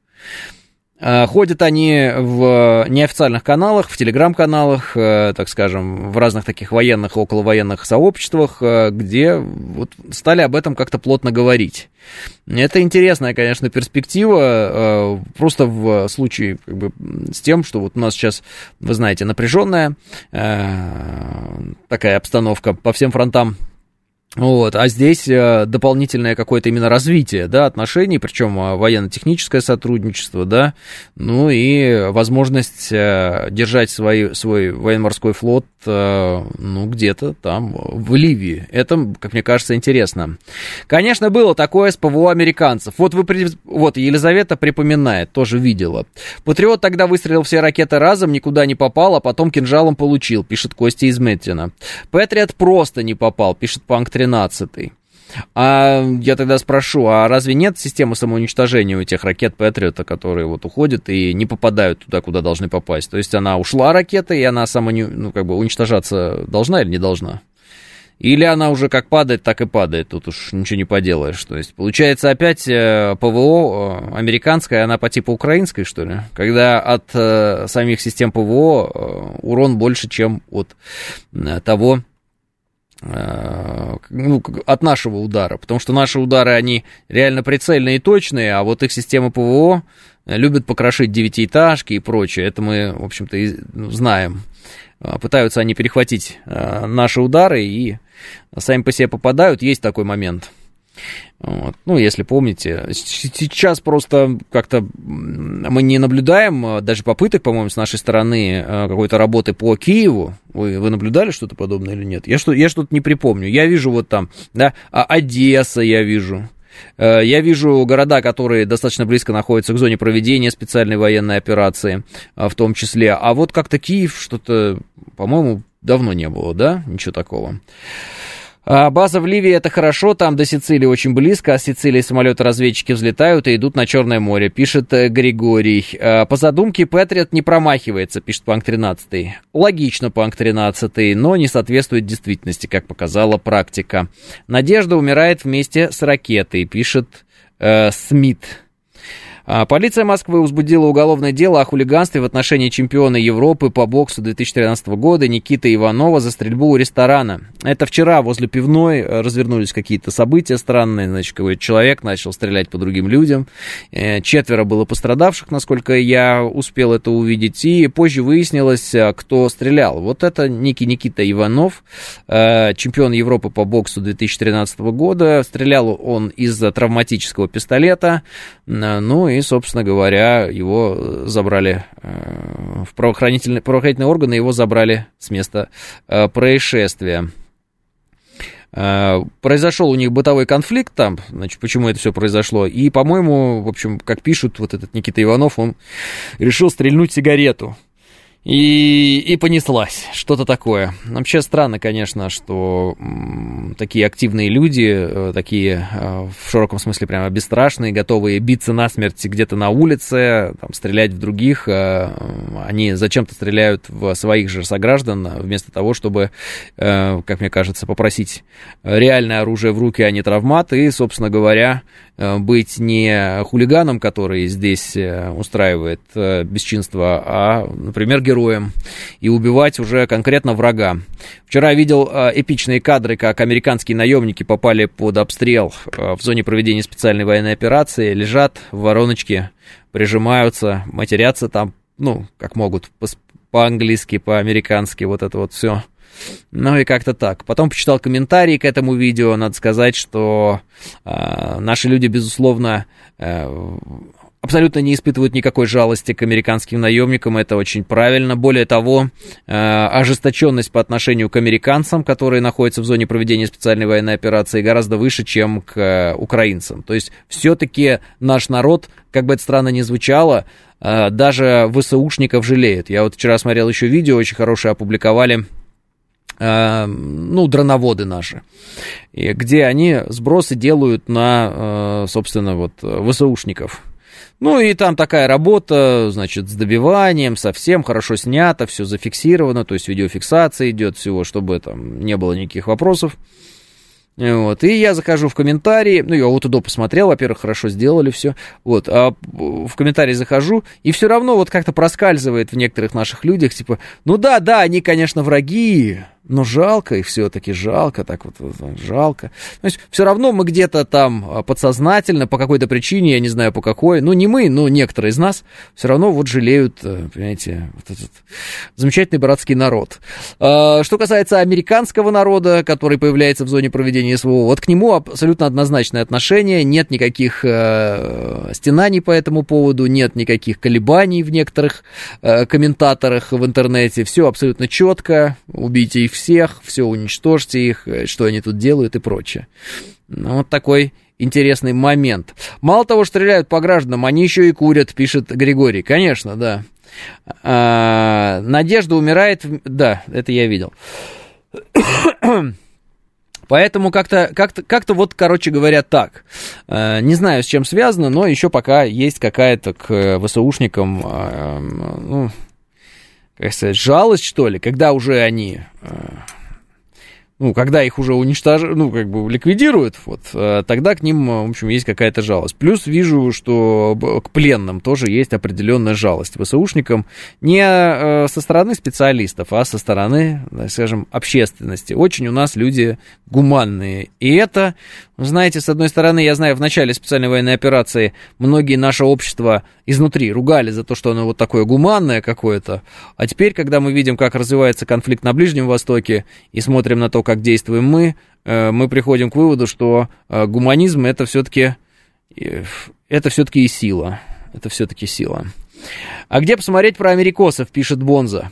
Э, ходят они в неофициальных каналах, в телеграм-каналах, э, так скажем, в разных таких военных, околовоенных сообществах, где вот стали об этом как-то плотно говорить. Это интересная, конечно, перспектива, просто в случае как бы, с тем, что вот у нас сейчас, вы знаете, напряженная такая обстановка по всем фронтам вот, а здесь э, дополнительное какое-то именно развитие, да, отношений, причем э, военно-техническое сотрудничество, да, ну и возможность э, держать свой, свой военно-морской флот, ну, где-то там в Ливии. Это, как мне кажется, интересно. Конечно, было такое с ПВО американцев. Вот вы, вот Елизавета припоминает, тоже видела. Патриот тогда выстрелил все ракеты разом, никуда не попал, а потом кинжалом получил, пишет Костя из Меттина. Патриот просто не попал, пишет Панк 13 13 а я тогда спрошу, а разве нет системы самоуничтожения у тех ракет Патриота, которые вот уходят и не попадают туда, куда должны попасть? То есть она ушла ракета, и она само, ну, как бы уничтожаться должна или не должна? Или она уже как падает, так и падает, тут уж ничего не поделаешь. То есть, получается, опять э, ПВО э, американская, она по типу украинской, что ли? Когда от э, самих систем ПВО урон больше, чем от того, ну, от нашего удара, потому что наши удары, они реально прицельные и точные, а вот их системы ПВО любят покрошить девятиэтажки и прочее, это мы, в общем-то, ну, знаем. А, пытаются они перехватить наши удары и сами по себе попадают, есть такой момент. Вот. Ну, если помните, сейчас просто как-то мы не наблюдаем а, даже попыток, по-моему, с нашей стороны какой-то работы по Киеву. Вы, вы наблюдали что-то подобное или нет? Я, что, я что-то не припомню. Я вижу вот там, да, Одесса я вижу. Э, я вижу города, которые достаточно близко находятся к зоне проведения специальной военной операции, в том числе. А вот как-то Киев что-то, по-моему, давно не было, да? Ничего такого. А, база в Ливии это хорошо, там до Сицилии очень близко, а с Сицилии самолеты-разведчики взлетают и идут на Черное море, пишет э, Григорий. А, по задумке Патриот не промахивается, пишет Панк 13. Логично, Панк 13, но не соответствует действительности, как показала практика. Надежда умирает вместе с ракетой, пишет э, Смит. А, полиция Москвы возбудила уголовное дело о хулиганстве в отношении чемпиона Европы по боксу 2013 года Никиты Иванова за стрельбу у ресторана. Это вчера возле пивной э, развернулись какие-то события странные. Значит, какой-то человек начал стрелять по другим людям. Э, четверо было пострадавших, насколько я успел это увидеть. И позже выяснилось, э, кто стрелял. Вот это Ники Никита Иванов, чемпион Европы по боксу 2013 года. Стрелял он из травматического пистолета. Ну и и, собственно говоря, его забрали э, в правоохранительные, правоохранительные органы, его забрали с места э, происшествия. Э, произошел у них бытовой конфликт там, значит, почему это все произошло. И, по-моему, в общем, как пишут, вот этот Никита Иванов, он решил стрельнуть сигарету. И, и понеслась, что-то такое. Вообще странно, конечно, что такие активные люди, э, такие э, в широком смысле прямо бесстрашные, готовые биться насмерть где-то на улице, там, стрелять в других, э, они зачем-то стреляют в своих же сограждан, вместо того, чтобы, как мне кажется, попросить реальное оружие в руки, а не травмат, и, собственно говоря, быть не хулиганом, который здесь устраивает бесчинство, а, например, героем героем и убивать уже конкретно врага. Вчера видел э, эпичные кадры, как американские наемники попали под обстрел э, в зоне проведения специальной военной операции, лежат в вороночке, прижимаются, матерятся там, ну, как могут, по-английски, по-американски, вот это вот все. Ну и как-то так. Потом почитал комментарии к этому видео. Надо сказать, что э, наши люди, безусловно, э, абсолютно не испытывают никакой жалости к американским наемникам, это очень правильно. Более того, э, ожесточенность по отношению к американцам, которые находятся в зоне проведения специальной военной операции, гораздо выше, чем к э, украинцам. То есть все-таки наш народ, как бы это странно ни звучало, э, даже ВСУшников жалеет. Я вот вчера смотрел еще видео, очень хорошее опубликовали ну, дроноводы наши, где они сбросы делают на, собственно, вот, ВСУшников. Ну и там такая работа, значит, с добиванием, совсем хорошо снято, все зафиксировано, то есть видеофиксация идет всего, чтобы там не было никаких вопросов. Вот, и я захожу в комментарии, ну, я вот туда посмотрел, во-первых, хорошо сделали все, вот, а в комментарии захожу, и все равно вот как-то проскальзывает в некоторых наших людях, типа, ну да, да, они, конечно, враги, но жалко их все-таки, жалко, так вот, жалко. То есть все равно мы где-то там а, подсознательно, по какой-то причине, я не знаю по какой, ну не мы, но некоторые из нас, все равно вот жалеют, э, понимаете, вот этот замечательный братский народ. А, что касается американского народа, который появляется в зоне проведения СВО, вот к нему абсолютно однозначное отношение, нет никаких э, стенаний по этому поводу, нет никаких колебаний в некоторых э, комментаторах в интернете, все абсолютно четко, убейте их всех, все уничтожьте их, э, что они тут делают и прочее. Ну, вот такой интересный момент. Мало того, стреляют по гражданам, они еще и курят, пишет Григорий. Конечно, да. А, Надежда умирает... Да, это я видел. Поэтому как-то, как-то, как-то вот, короче говоря, так. Э, не знаю, с чем связано, но еще пока есть какая-то к ВСУшникам, э, ну, как сказать, жалость, что ли, когда уже они э, ну, когда их уже уничтожат, ну, как бы ликвидируют, вот, э, тогда к ним, в общем, есть какая-то жалость. Плюс вижу, что к пленным тоже есть определенная жалость ВСУшникам не э, со стороны специалистов, а со стороны, скажем, общественности. Очень у нас люди гуманные. И это, знаете, с одной стороны, я знаю, в начале специальной военной операции многие наше общество изнутри ругали за то, что оно вот такое гуманное какое-то. А теперь, когда мы видим, как развивается конфликт на Ближнем Востоке и смотрим на то, как действуем мы, э, мы приходим к выводу, что э, гуманизм это все-таки э, это все-таки и сила. Это все-таки сила. А где посмотреть про америкосов, пишет Бонза.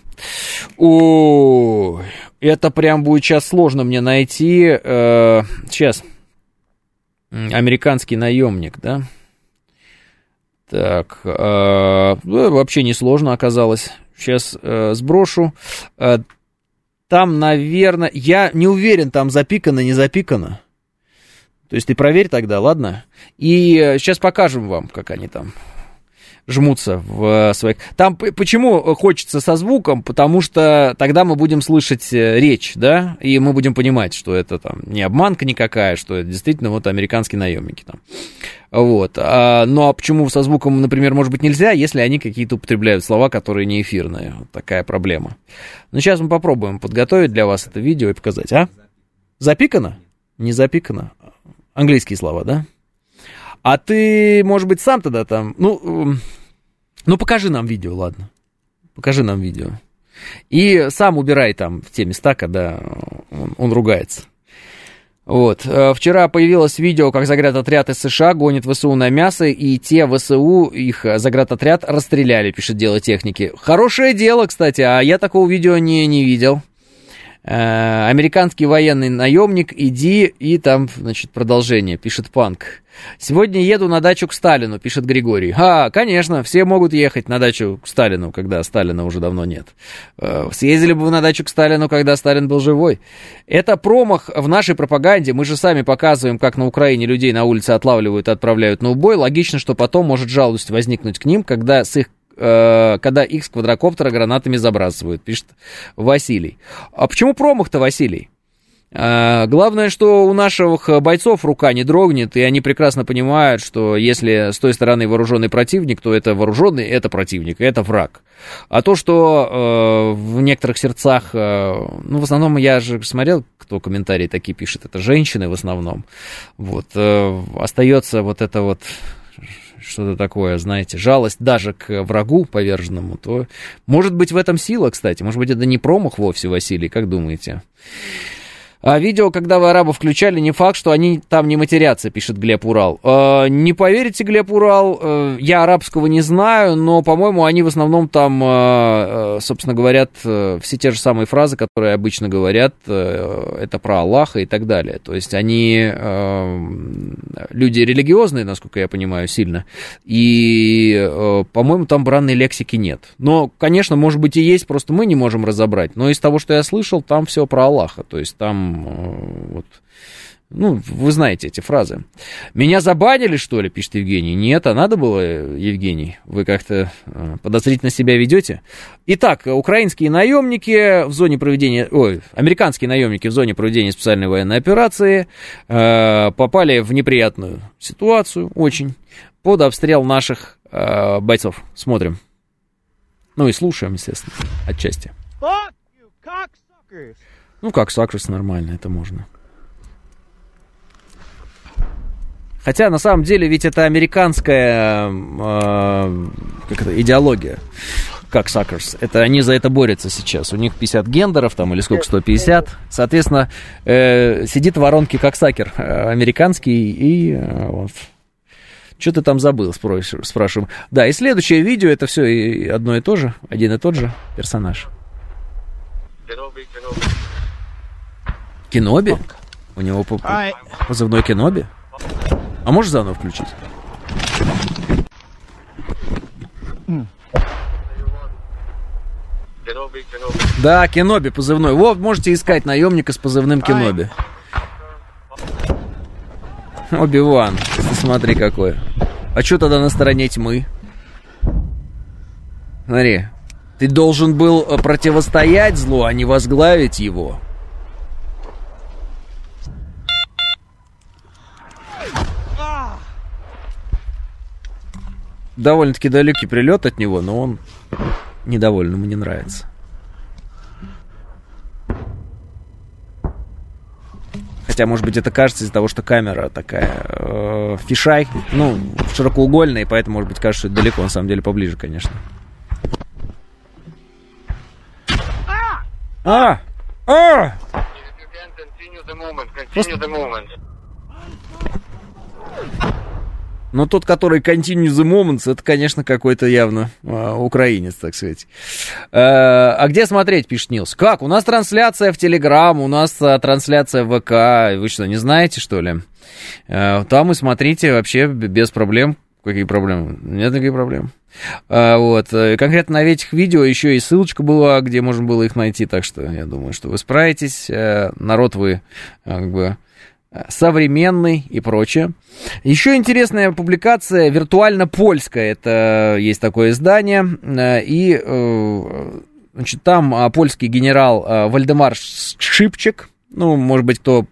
О, это прям будет сейчас сложно мне найти. Сейчас. Американский наемник, да? Так, вообще несложно оказалось. Сейчас сброшу. Там, наверное, я не уверен, там запикано, не запикано. То есть ты проверь тогда, ладно? И сейчас покажем вам, как они там жмутся в своих... Там почему хочется со звуком? Потому что тогда мы будем слышать э, речь, да, и мы будем понимать, что это там не обманка никакая, что это действительно вот американские наемники там. Вот. А, ну а почему со звуком, например, может быть нельзя, если они какие-то употребляют слова, которые не эфирные? Вот такая проблема. Ну сейчас мы попробуем подготовить для вас это видео и показать, а? Запикано? Не запикано. Английские слова, да? А ты, может быть, сам тогда там, ну, ну покажи нам видео, ладно. Покажи нам видео. И сам убирай там в те места, когда он, он ругается. Вот. Э, вчера появилось видео, как заградотряд из США гонит ВСУ на мясо, и те ВСУ, их заградотряд, расстреляли, пишет дело техники. Хорошее дело, кстати, а я такого видео не, не видел. Э, американский военный наемник, иди, и там, значит, продолжение, пишет Панк. Сегодня еду на дачу к Сталину, пишет Григорий. А, конечно, все могут ехать на дачу к Сталину, когда Сталина уже давно нет. Э, съездили бы вы на дачу к Сталину, когда Сталин был живой. Это промах в нашей пропаганде. Мы же сами показываем, как на Украине людей на улице отлавливают и отправляют на убой. Логично, что потом может жалость возникнуть к ним, когда с их Э, когда их с квадрокоптера гранатами забрасывают, пишет Василий. А почему промах-то, Василий? А, главное, что у наших бойцов рука не дрогнет, и они прекрасно понимают, что если с той стороны вооруженный противник, то это вооруженный, это противник, это враг. А то, что э, в некоторых сердцах, э, ну, в основном я же смотрел, кто комментарии такие пишет, это женщины в основном, вот, э, остается вот это вот что-то такое, знаете, жалость даже к врагу поверженному, то может быть в этом сила, кстати. Может быть, это не промах вовсе, Василий, как думаете? А видео, когда вы арабов включали, не факт, что они там не матерятся, пишет Глеб Урал. Э, не поверите, Глеб Урал, э, я арабского не знаю, но, по-моему, они в основном там, э, собственно, говорят все те же самые фразы, которые обычно говорят, это про Аллаха и так далее. То есть они люди религиозные, насколько я понимаю, сильно, и, по-моему, там бранной лексики нет. Но, конечно, может быть и есть, просто мы не можем разобрать. Но из того, что я слышал, там все про Аллаха, то есть там Э, вот, ну, вы знаете эти фразы. Меня забанили, что ли, пишет Евгений. Нет, а надо было, Евгений. Вы как-то э, подозрительно себя ведете. Итак, украинские наемники в зоне проведения, ой, американские наемники в зоне проведения специальной военной операции э, попали в неприятную ситуацию, очень, под обстрел наших э, бойцов. Смотрим. Ну и слушаем, естественно, отчасти. Fuck you, ну, как сакрис нормально, это можно. Хотя, на самом деле, ведь это американская э, как это, идеология, как Сакерс. Это они за это борются сейчас. У них 50 гендеров, там, или сколько, 150. Соответственно, э, сидит в воронке как Сакер э, американский, и э, вот. Что ты там забыл, спрашиваем. Да, и следующее видео, это все одно и то же, один и тот же персонаж. Кеноби? У него по позывной Кеноби? А можешь заново включить? Да, Кеноби позывной. Вот, можете искать наемника с позывным Кеноби. Оби-Ван. Смотри какой. А что тогда на стороне тьмы? Смотри. Ты должен был э, противостоять злу, а не возглавить его. Довольно-таки далекий прилет от него, но он недоволен, ему не нравится. Хотя, может быть, это кажется из-за того, что камера такая э, фишай, ну, широкоугольная, и поэтому, может быть, кажется, что далеко, на самом деле, поближе, конечно. А! А! Но тот, который continue the moments, это, конечно, какой-то явно а, украинец, так сказать. А, а где смотреть, пишет Нилс? Как? У нас трансляция в Телеграм, у нас а, трансляция в ВК. Вы что, не знаете, что ли? А, там и смотрите вообще без проблем. Какие проблемы? Нет никаких проблем. А, вот. Конкретно на этих видео еще и ссылочка была, где можно было их найти, так что я думаю, что вы справитесь. А, народ вы как бы современный и прочее. Еще интересная публикация виртуально-польская, это есть такое издание, э, и э, значит, там а, польский генерал э, Вальдемар Шипчик, ну, может быть, кто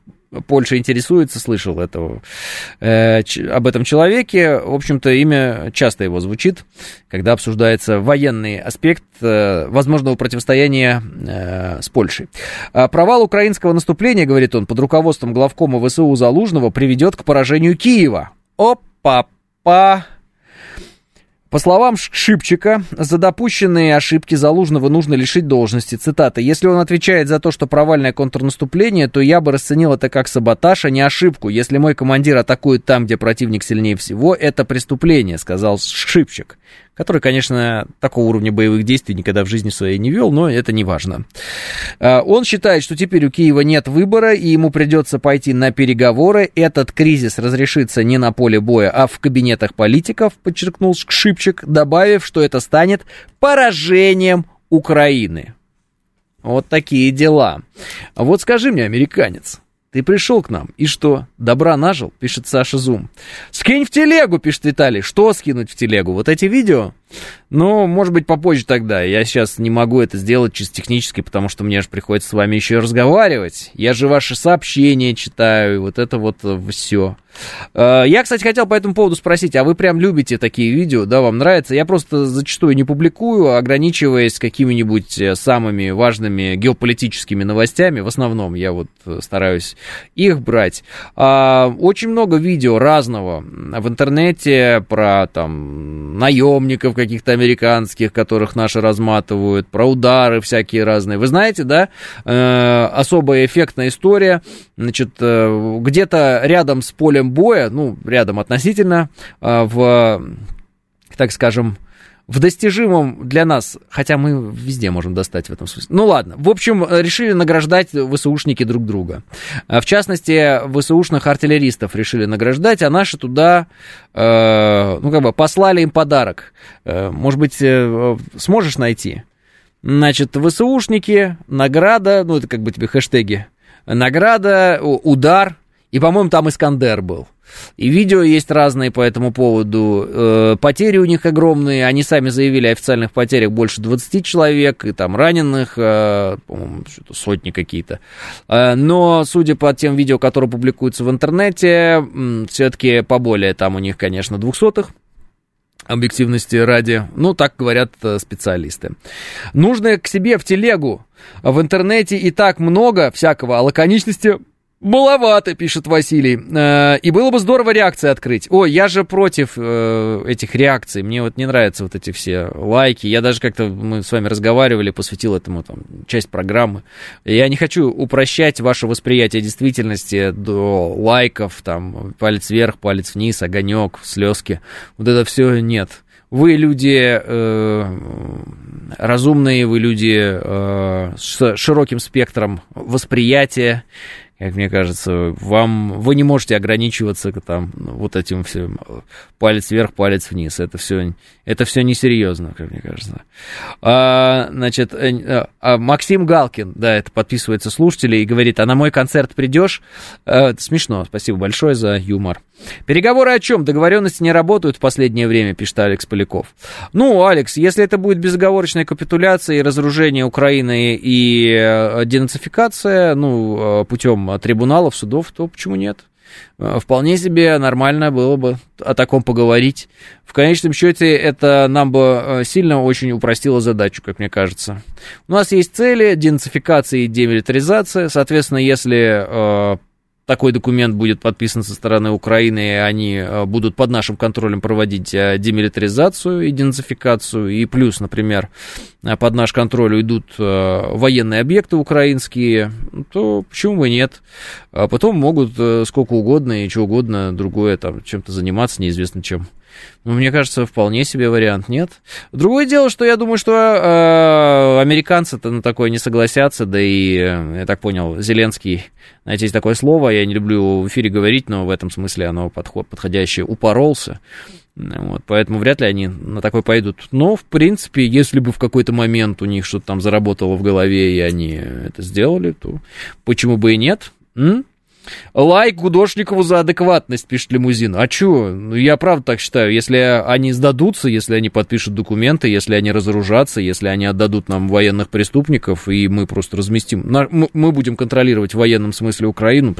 Польша интересуется, слышал этого, э, об этом человеке. В общем-то, имя часто его звучит, когда обсуждается военный аспект э, возможного противостояния э, с Польшей. А провал украинского наступления, говорит он, под руководством главкома ВСУ Залужного приведет к поражению Киева. Опа-па! По словам Шипчика, за допущенные ошибки Залужного нужно лишить должности. Цитата. «Если он отвечает за то, что провальное контрнаступление, то я бы расценил это как саботаж, а не ошибку. Если мой командир атакует там, где противник сильнее всего, это преступление», сказал Шипчик который, конечно, такого уровня боевых действий никогда в жизни своей не вел, но это не важно. А, он считает, что теперь у Киева нет выбора, и ему придется пойти на переговоры. Этот кризис разрешится не на поле боя, а в кабинетах политиков, подчеркнул Шипчик, добавив, что это станет поражением Украины. Вот такие дела. Вот скажи мне, американец, ты пришел к нам, и что? Добра нажил, пишет Саша Зум. Скинь в телегу, пишет Виталий. Что скинуть в телегу? Вот эти видео? Ну, может быть, попозже тогда. Я сейчас не могу это сделать чисто технически, потому что мне же приходится с вами еще разговаривать. Я же ваши сообщения читаю, вот это вот все. Э, я, кстати, хотел по этому поводу спросить, а вы прям любите такие видео, да, вам нравится? Я просто зачастую не публикую, ограничиваясь какими-нибудь э, самыми важными геополитическими новостями. В основном я вот э, стараюсь их брать. А, очень много видео разного в интернете про там наемников каких-то американских, которых наши разматывают, про удары всякие разные. Вы знаете, да, особая эффектная история, значит, где-то рядом с полем боя, ну, рядом относительно, а, в, так скажем, в достижимом для нас, хотя мы везде можем достать в этом смысле. Ну ладно, в общем, решили награждать ВСУшники друг друга. А, в частности, ВСУшных артиллеристов решили награждать, а наши туда, э, ну как бы, послали им подарок. Э, может быть, э, сможешь найти? Значит, ВСУшники, награда, ну это как бы тебе хэштеги, награда, удар, и, по-моему, там Искандер был. И видео есть разные по этому поводу. Э, потери у них огромные. Они сами заявили о официальных потерях больше 20 человек. И там раненых, э, по-моему, сотни какие-то. Э, но, судя по тем видео, которые публикуются в интернете, все-таки поболее там у них, конечно, двухсотых объективности ради. Ну, так говорят специалисты. Нужно к себе в телегу. В интернете и так много всякого, а лаконичности Маловато, пишет Василий. Э, и было бы здорово реакции открыть. Ой, я же против э, этих реакций. Мне вот не нравятся вот эти все лайки. Я даже как-то, мы с вами разговаривали, посвятил этому там, часть программы. Я не хочу упрощать ваше восприятие действительности до лайков, там, палец вверх, палец вниз, огонек, слезки. Вот это все нет. Вы люди э, разумные, вы люди э, с широким спектром восприятия как мне кажется, вам, вы не можете ограничиваться там вот этим всем палец вверх, палец вниз. Это все, это все несерьезно, как мне кажется. А, значит, э, а Максим Галкин, да, это подписывается слушатели и говорит, а на мой концерт придешь? А, это смешно, спасибо большое за юмор. Переговоры о чем? Договоренности не работают в последнее время, пишет Алекс Поляков. Ну, Алекс, если это будет безоговорочная капитуляция и разоружение Украины и э, денацификация, ну, э, путем трибуналов, судов, то почему нет? Э, вполне себе нормально было бы о таком поговорить. В конечном счете это нам бы э, сильно очень упростило задачу, как мне кажется. У нас есть цели денацификация и демилитаризация. Соответственно, если такой документ будет подписан со стороны Украины, и они э, будут под нашим контролем проводить э, демилитаризацию, идентификацию, и плюс, например, э, под наш контроль уйдут военные объекты украинские, то почему бы нет? А потом могут сколько угодно и что угодно другое там чем-то заниматься, неизвестно чем. Ну, мне кажется, вполне себе вариант, нет? Другое дело, что я думаю, что э, американцы-то на такое не согласятся, да и, я так понял, Зеленский, знаете, есть такое слово, я не люблю в эфире говорить, но в этом смысле оно подход, подходящее, упоролся. Вот, поэтому вряд ли они на такой пойдут. Но, в принципе, если бы в какой-то момент у них что-то там заработало в голове, и они это сделали, то почему бы и нет? М? Лайк Гудошникову за адекватность, пишет лимузин. А чё? Ну, я правда так считаю. Если они сдадутся, если они подпишут документы, если они разоружатся, если они отдадут нам военных преступников, и мы просто разместим... Мы будем контролировать в военном смысле Украину.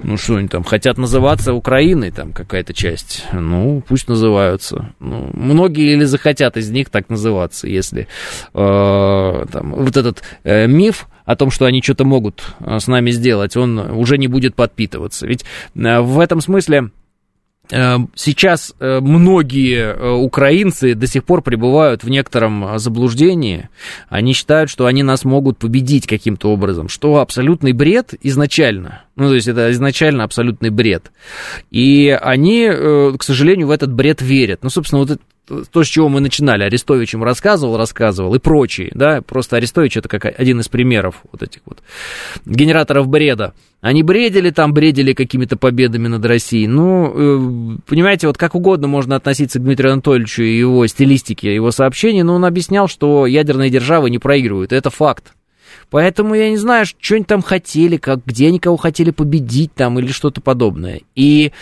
Ну, что они там, хотят называться Украиной, там какая-то часть. Ну, пусть называются. Ну, многие или захотят из них так называться, если э, там, вот этот э, миф о том, что они что-то могут э, с нами сделать, он уже не будет подпитываться. Ведь э, в этом смысле э, Сейчас многие украинцы до сих пор пребывают в некотором заблуждении. Они считают, что они нас могут победить каким-то образом, что абсолютный бред изначально. Ну, то есть это изначально абсолютный бред. И они, к сожалению, в этот бред верят. Ну, собственно, вот то, с чего мы начинали, Арестович им рассказывал, рассказывал, и прочие, да, просто Арестович это как один из примеров вот этих вот генераторов бреда. Они бредили там, бредили какими-то победами над Россией. Ну, э, понимаете, вот как угодно можно относиться к Дмитрию Анатольевичу и его стилистике, его сообщений, но он объяснял, что ядерные державы не проигрывают, это факт. Поэтому я не знаю, что они там хотели, как, где они кого хотели победить там или что-то подобное. И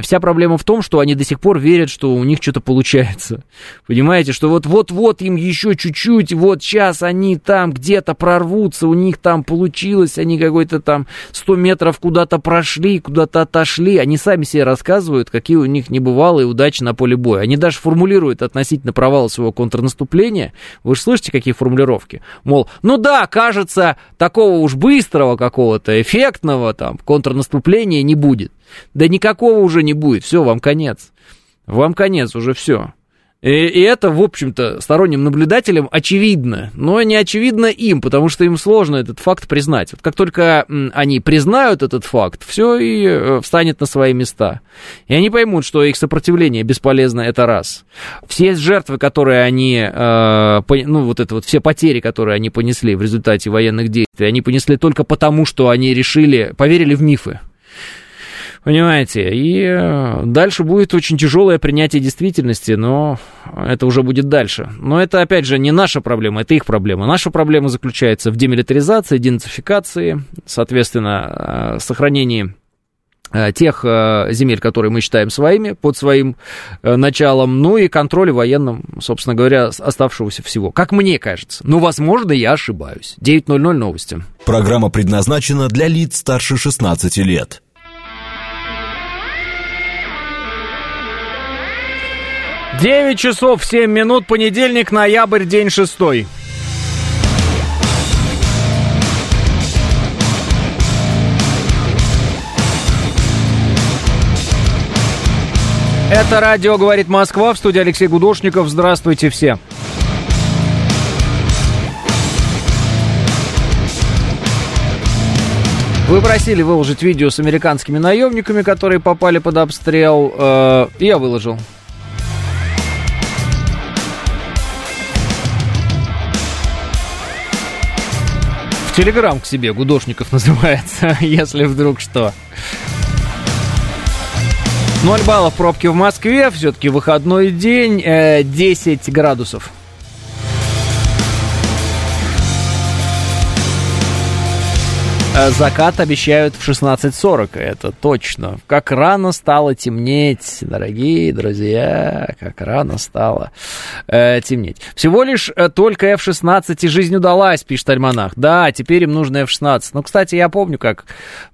вся проблема в том, что они до сих пор верят, что у них что-то получается. Понимаете, что вот-вот-вот им еще чуть-чуть, вот сейчас они там где-то прорвутся, у них там получилось, они какой-то там 100 метров куда-то прошли, куда-то отошли. Они сами себе рассказывают, какие у них небывалые удачи на поле боя. Они даже формулируют относительно провала своего контрнаступления. Вы же слышите, какие формулировки? Мол, ну да, кажется, кажется, такого уж быстрого какого-то, эффектного там контрнаступления не будет. Да никакого уже не будет, все, вам конец. Вам конец уже все. И, и это, в общем-то, сторонним наблюдателям очевидно, но не очевидно им, потому что им сложно этот факт признать. Вот как только они признают этот факт, все и э, встанет на свои места. И они поймут, что их сопротивление бесполезно, это раз. Все жертвы, которые они, э, ну вот это вот все потери, которые они понесли в результате военных действий, они понесли только потому, что они решили, поверили в мифы. Понимаете? И э, дальше будет очень тяжелое принятие действительности, но это уже будет дальше. Но это, опять же, не наша проблема, это их проблема. Наша проблема заключается в демилитаризации, денацификации, соответственно, э, сохранении э, тех земель, которые мы считаем своими, под своим началом, ну и контроле военным, собственно говоря, оставшегося всего. Как мне кажется. Ну, возможно, я ошибаюсь. 9.00 новости. Программа предназначена для лиц старше 16 лет. 9 часов 7 минут, понедельник, ноябрь, день шестой. Это радио «Говорит Москва» в студии Алексей Гудошников. Здравствуйте все. Вы просили выложить видео с американскими наемниками, которые попали под обстрел. Э, я выложил. Телеграм к себе, Гудошников называется, если вдруг что. 0 баллов пробки в Москве, все-таки выходной день, 10 э, градусов. Закат обещают в 16.40, это точно. Как рано стало темнеть, дорогие друзья, как рано стало э, темнеть. Всего лишь э, только F-16 и жизнь удалась, пишет Альманах. Да, теперь им нужно F-16. Ну, кстати, я помню, как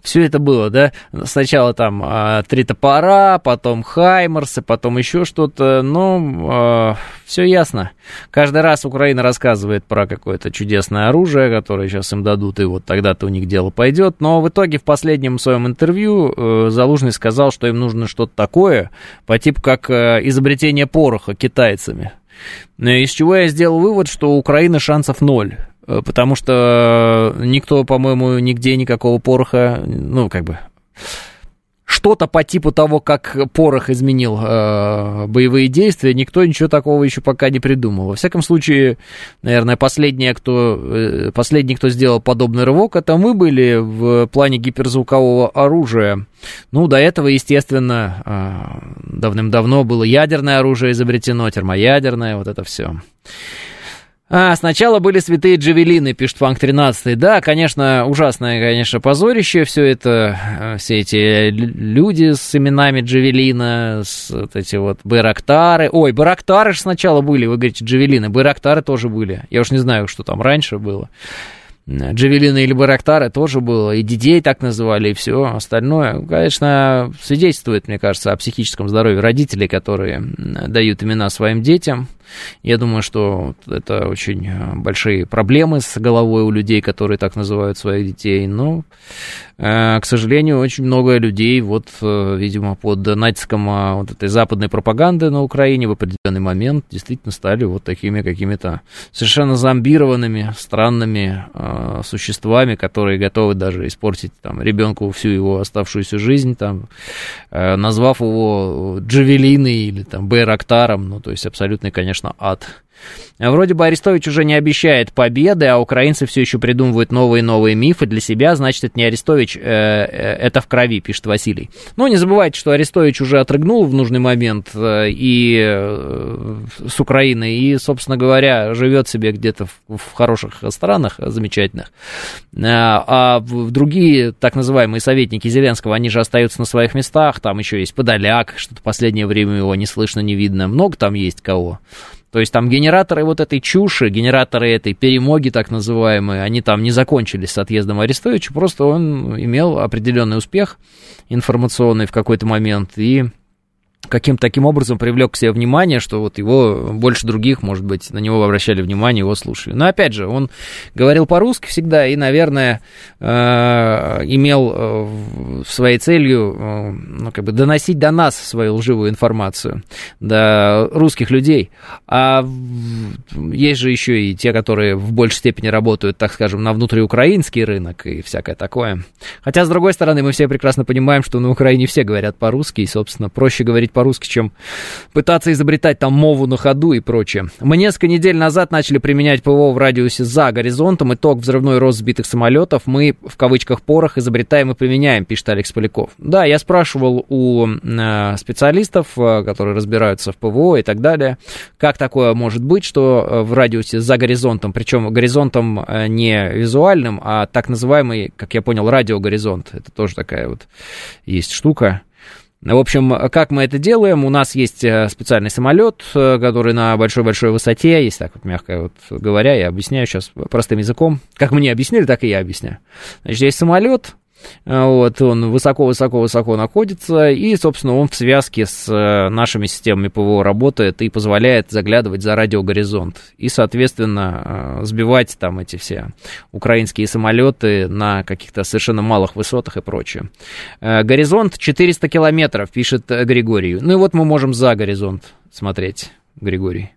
все это было, да? Сначала там э, три топора, потом Хаймерсы, потом еще что-то. Ну, э, все ясно. Каждый раз Украина рассказывает про какое-то чудесное оружие, которое сейчас им дадут, и вот тогда-то у них дело пойдет. Но в итоге в последнем своем интервью э, Залужный сказал, что им нужно что-то такое, по типу как э, изобретение пороха китайцами. Из чего я сделал вывод, что у Украины шансов ноль. Э, потому что никто, по-моему, нигде никакого пороха, ну, как бы, что-то по типу того, как порох изменил э, боевые действия, никто ничего такого еще пока не придумал. Во всяком случае, наверное, последнее, кто, э, последний, кто сделал подобный рывок, это мы были в плане гиперзвукового оружия. Ну, до этого, естественно, э, давным-давно было ядерное оружие изобретено, термоядерное, вот это все. А, сначала были святые джавелины, пишет Фанк 13. Да, конечно, ужасное, конечно, позорище. Все это, э, все эти люди с именами джавелина, с вот эти вот байрактары. Ой, байрактары же сначала были, вы говорите, джавелины. Байрактары тоже были. Я уж не знаю, что там раньше было. Джавелины или Барактары тоже было, и детей так называли, и все остальное. Конечно, свидетельствует, мне кажется, о психическом здоровье родителей, которые дают имена своим детям. Я думаю, что это очень большие проблемы с головой у людей, которые так называют своих детей. Но, э, к сожалению, очень много людей, вот, э, видимо, под натиском вот этой западной пропаганды на Украине в определенный момент действительно стали вот такими какими-то совершенно зомбированными, странными э, Э, существами, которые готовы даже испортить там, ребенку всю его оставшуюся жизнь, там, э, назвав его Джавелиной или там, Байрактаром, ну, то есть абсолютный, конечно, ад. Вроде бы Арестович уже не обещает победы, а украинцы все еще придумывают новые и новые мифы для себя. Значит, это не Арестович, э, э, это в крови, пишет Василий. Но не забывайте, что Арестович уже отрыгнул в нужный момент э, и э, с Украины, и, собственно говоря, живет себе где-то в, в хороших странах замечательных. А, а другие так называемые советники Зеленского, они же остаются на своих местах. Там еще есть Подоляк, что-то последнее время его не слышно, не видно. Много там есть кого. То есть там генераторы вот этой чуши, генераторы этой перемоги так называемые, они там не закончились с отъездом Арестовича, просто он имел определенный успех информационный в какой-то момент, и каким таким образом привлек к себе внимание, что вот его больше других, может быть, на него обращали внимание, его слушали. Но опять же, он говорил по-русски всегда и, наверное, э, имел э, своей целью э, ну, как бы доносить до нас свою лживую информацию, до русских людей. А есть же еще и те, которые в большей степени работают, так скажем, на внутриукраинский рынок и всякое такое. Хотя, с другой стороны, мы все прекрасно понимаем, что на Украине все говорят по-русски, и, собственно, проще говорить по по-русски, чем пытаться изобретать там мову на ходу и прочее. Мы несколько недель назад начали применять ПВО в радиусе за горизонтом. Итог взрывной рост сбитых самолетов. Мы, в кавычках, порох изобретаем и применяем, пишет Алекс Поляков. Да, я спрашивал у э, специалистов, э, которые разбираются в ПВО и так далее, как такое может быть, что э, в радиусе за горизонтом, причем горизонтом не визуальным, а так называемый, как я понял, радиогоризонт. Это тоже такая вот есть штука в общем, как мы это делаем? У нас есть э, специальный самолет, э, который на большой-большой высоте, есть так вот мягко вот говоря, я объясняю сейчас простым языком. Как мне объяснили, так и я объясняю. Значит, есть самолет, вот, он высоко-высоко-высоко находится, и, собственно, он в связке с э, нашими системами ПВО работает и позволяет заглядывать за радиогоризонт. И, соответственно, э, сбивать там эти все украинские самолеты на каких-то совершенно малых высотах и прочее. Э, горизонт 400 километров, пишет Григорий. Ну и вот мы можем за горизонт смотреть, Григорий.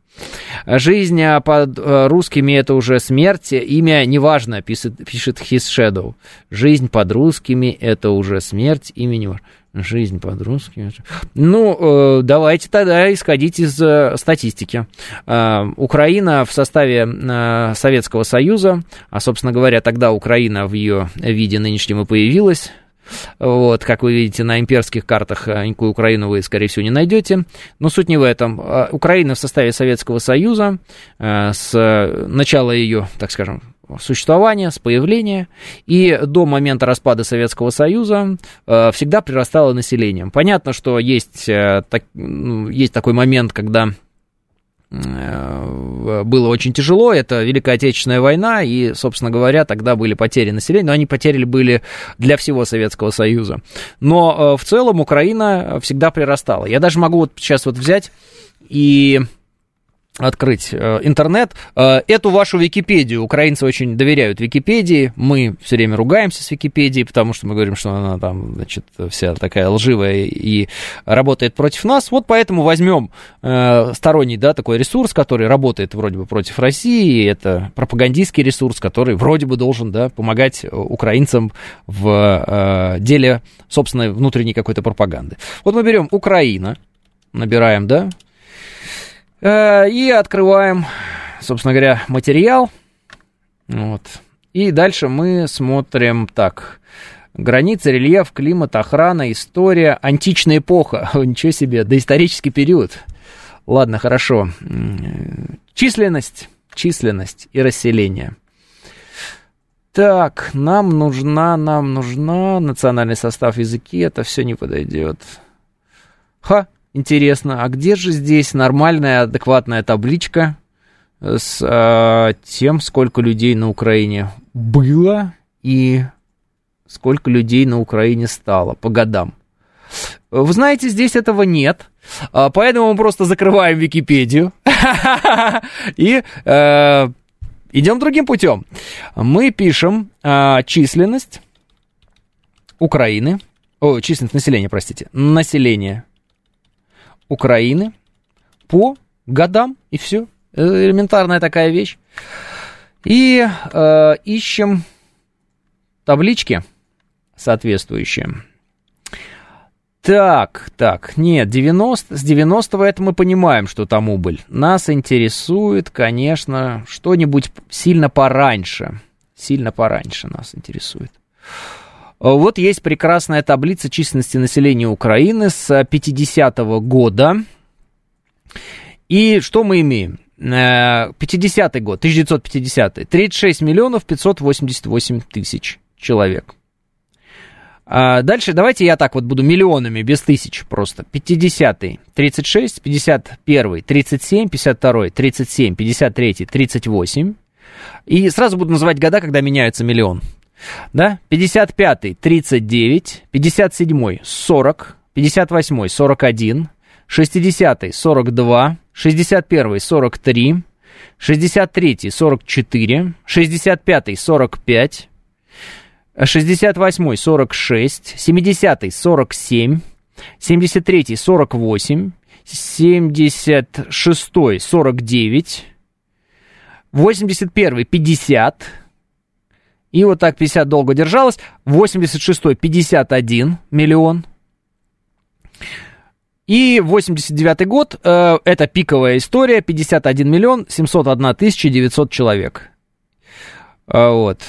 Жизнь а под э, русскими это уже смерть, имя неважно, пишет, пишет His Shadow. Жизнь под русскими это уже смерть, имя неважно. Жизнь под русскими. Ну, э, давайте тогда исходить из э, статистики. Украина в составе Советского Союза, а, собственно говоря, тогда Украина в ее виде нынешнем и появилась, вот, как вы видите, на имперских картах э, никакую Украину вы, скорее всего, не найдете. Но суть не в этом. А, Украина в составе Советского Союза э, с начала ее, так скажем, существования, с появления, и до момента распада Советского Союза э, всегда прирастало населением. Понятно, что есть, так, ну, есть такой момент, когда было очень тяжело, это Великая Отечественная война, и, собственно говоря, тогда были потери населения, но они потери были для всего Советского Союза. Но в целом Украина всегда прирастала. Я даже могу вот сейчас вот взять и открыть э, интернет. Э, эту вашу Википедию, украинцы очень доверяют Википедии, мы все время ругаемся с Википедией, потому что мы говорим, что она там, значит, вся такая лживая и работает против нас. Вот поэтому возьмем э, сторонний, да, такой ресурс, который работает вроде бы против России, это пропагандистский ресурс, который вроде бы должен, да, помогать украинцам в деле собственной внутренней какой-то пропаганды. Вот мы берем Украина, набираем, да, Э, и открываем, собственно говоря, материал. Вот. И дальше мы смотрим так. Границы, рельеф, климат, охрана, история, античная эпоха. Ничего себе, доисторический период. Ладно, хорошо. Численность, численность и расселение. Так, нам нужна, нам нужна национальный состав языки, это все не подойдет. Ха, Интересно, а где же здесь нормальная, адекватная табличка с э, тем, сколько людей на Украине было и сколько людей на Украине стало по годам? Вы знаете, здесь этого нет, а, поэтому мы просто закрываем Википедию и э, идем другим путем. Мы пишем э, численность Украины, о, численность населения, простите, население Украины по годам, и все. Элементарная такая вещь. И э, ищем таблички соответствующие. Так, так, нет, 90, с 90-го это мы понимаем, что там убыль. Нас интересует, конечно, что-нибудь сильно пораньше. Сильно пораньше нас интересует. Вот есть прекрасная таблица численности населения Украины с 50-го года. И что мы имеем? 50-й э, год, 1950 36 миллионов 588 тысяч человек. А дальше давайте я так вот буду миллионами, без тысяч просто. 50-й 36, 51-й 37, 52-й 37, 53-й 38. И сразу буду называть года, когда меняется миллион. Да? 55-й 39, 57-й 40, 58-й 41, 60-й 42, 61-й 43, 63-й 44, 65-й 45, 68-й 46, 70-й 47, 73-й 48, 76-й 49, 81-й 50, и вот так 50 долго держалось. 86-й 51 миллион. И 89 год, э, это пиковая история, 51 миллион 701 тысяча 900 человек. Э, вот.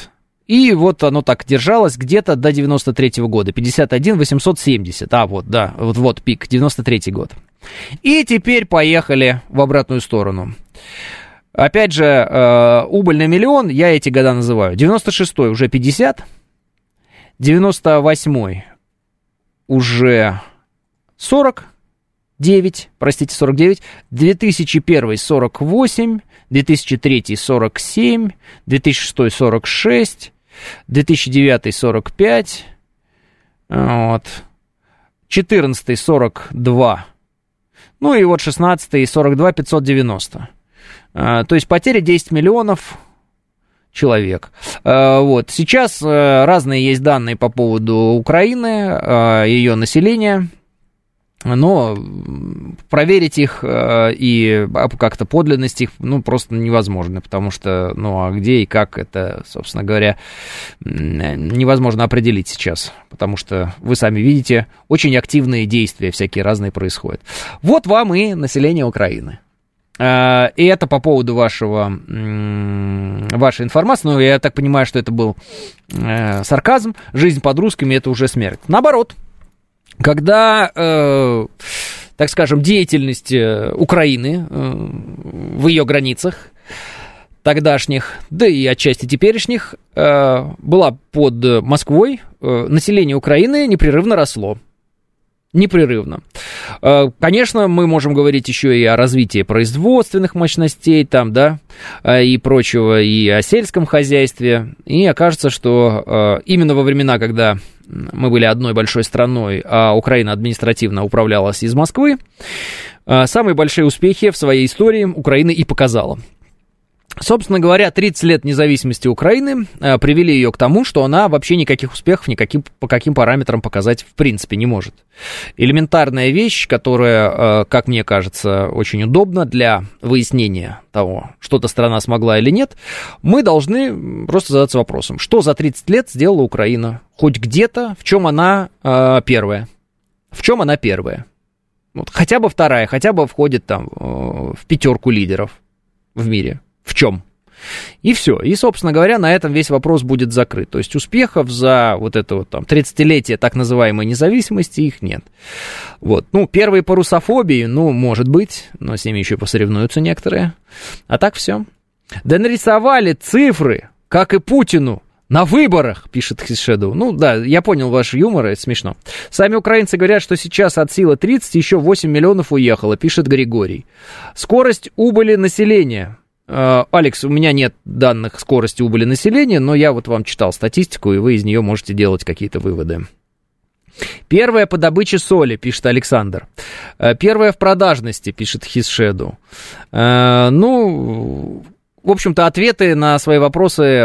И вот оно так держалось где-то до 93 -го года, 51 870. А, вот, да, вот, вот пик, 93 год. И теперь поехали в обратную сторону. Опять же, э, убыль на миллион, я эти года называю. 96-й уже 50, 98-й уже 49, простите, 49, 2001 48, 2003 47, 2006 46, 2009 45, вот, 14 42, ну и вот 16 42 590. А, то есть потеря 10 миллионов человек. А, вот. Сейчас э, разные есть данные по поводу Украины, а, ее населения. Но проверить их э, и как-то подлинность их, ну, просто невозможно, потому что, ну, а где и как это, собственно говоря, невозможно определить сейчас, потому что вы сами видите, очень активные действия всякие разные происходят. Вот вам и население Украины. Э, и это по поводу вашего, вашей информации. Ну, я так понимаю, что это был э, сарказм. Жизнь под русскими это уже смерть. Наоборот, когда, э, так скажем, деятельность Украины в ее границах тогдашних, да и отчасти теперешних, была под Москвой, население Украины непрерывно росло непрерывно. Э, конечно, мы можем говорить еще и о развитии производственных мощностей там, да, э, и прочего, и о сельском хозяйстве. И окажется, что э, именно во времена, когда мы были одной большой страной, а Украина административно управлялась из Москвы, самые большие успехи в своей истории Украина и показала. Собственно говоря, 30 лет независимости Украины э, привели ее к тому, что она вообще никаких успехов никаким, по каким параметрам показать в принципе не может. Элементарная вещь, которая, э, как мне кажется, очень удобна для выяснения того, что-то страна смогла или нет, мы должны просто задаться вопросом, что за 30 лет сделала Украина? Хоть где-то, в чем она э, первая? В чем она первая? Вот, хотя бы вторая, хотя бы входит там э, в пятерку лидеров в мире в чем. И все. И, собственно говоря, на этом весь вопрос будет закрыт. То есть успехов за вот это вот там 30-летие так называемой независимости их нет. Вот. Ну, первые по русофобии, ну, может быть, но с ними еще посоревнуются некоторые. А так все. Да нарисовали цифры, как и Путину, на выборах, пишет Хисшеду. Ну да, я понял ваш юмор, это смешно. Сами украинцы говорят, что сейчас от силы 30 еще 8 миллионов уехало, пишет Григорий. Скорость убыли населения Алекс, у меня нет данных скорости убыли населения, но я вот вам читал статистику, и вы из нее можете делать какие-то выводы. Первое по добыче соли, пишет Александр. Э, первое в продажности, пишет Хисшеду. Э, ну, в общем-то, ответы на свои вопросы, э,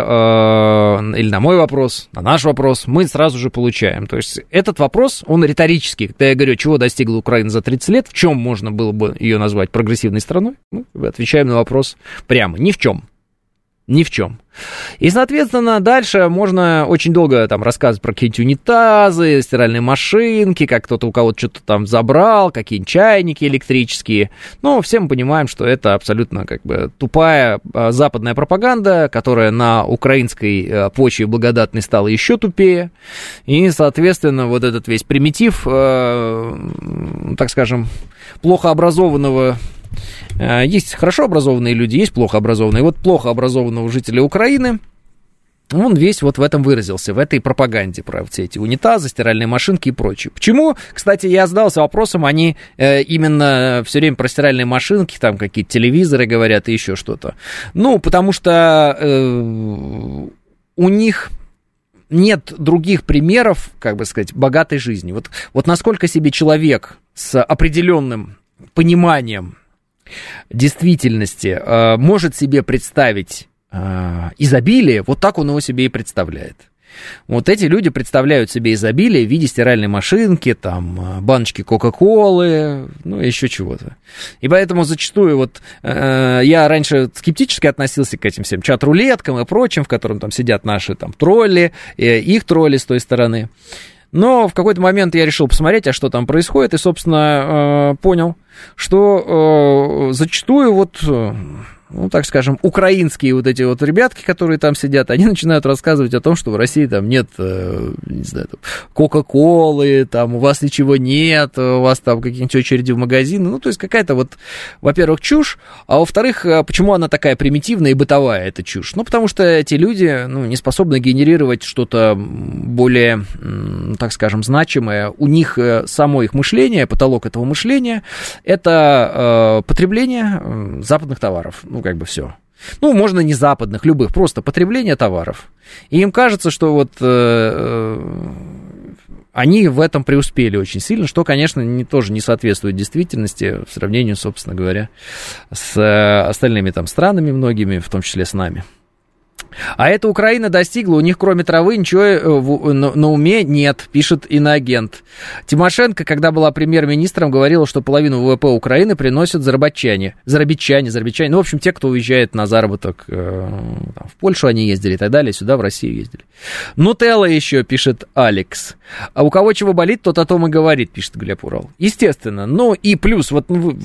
или на мой вопрос, на наш вопрос, мы сразу же получаем. То есть этот вопрос, он риторический. Когда я говорю, чего достигла Украина за 30 лет, в чем можно было бы ее назвать прогрессивной страной, мы отвечаем на вопрос прямо, ни в чем. Ни в чем. И, соответственно, дальше можно очень долго там рассказывать про какие-нибудь унитазы, стиральные машинки, как кто-то у кого-то что-то там забрал, какие-нибудь чайники электрические. Но все мы понимаем, что это абсолютно как бы тупая а, западная пропаганда, которая на украинской а, почве благодатной стала еще тупее. И, соответственно, вот этот весь примитив, э, так скажем, плохо образованного есть хорошо образованные люди, есть плохо образованные. Вот плохо образованного жителя Украины, он весь вот в этом выразился, в этой пропаганде про все эти унитазы, стиральные машинки и прочее. Почему, кстати, я задался вопросом, они э, именно все время про стиральные машинки, там какие-то телевизоры говорят и еще что-то. Ну, потому что э, у них нет других примеров, как бы сказать, богатой жизни. Вот, вот насколько себе человек с определенным пониманием действительности э, может себе представить э, изобилие, вот так он его себе и представляет. Вот эти люди представляют себе изобилие в виде стиральной машинки, там, э, баночки Кока-Колы, ну, еще чего-то. И поэтому зачастую вот э, я раньше скептически относился к этим всем чат-рулеткам и прочим, в котором там сидят наши там тролли, э, их тролли с той стороны. Но в какой-то момент я решил посмотреть, а что там происходит, и, собственно, э, понял, что э, зачастую вот э, ну, так скажем, украинские вот эти вот ребятки, которые там сидят, они начинают рассказывать о том, что в России там нет, э, не знаю, Кока-Колы, там у вас ничего нет, у вас там какие-нибудь очереди в магазины. Ну, то есть какая-то вот, во-первых, чушь, а во-вторых, э, почему она такая примитивная и бытовая, эта чушь? Ну, потому что эти люди, ну, не способны генерировать что-то более, так скажем, значимое. У них э, само их мышление, потолок этого мышления, это э, потребление западных товаров ну, как бы все. Ну, можно не западных, любых, просто потребление товаров. И им кажется, что вот э, э, они в этом преуспели очень сильно, что, конечно, не, тоже не соответствует действительности в сравнении, собственно говоря, с э, остальными там странами многими, в том числе с нами. А эта Украина достигла, у них кроме травы ничего э, на уме нет, пишет иноагент. Тимошенко, когда была премьер-министром, говорила, что половину ВВП Украины приносят заработчане. Заработчане, заработчане. Ну, в общем, те, кто уезжает на заработок э, в Польшу они ездили и так далее, сюда, в Россию ездили. Нутелла еще, пишет Алекс. А у кого чего болит, тот о том и говорит, пишет Глеб Урал. Естественно. Ну и плюс, вот ну,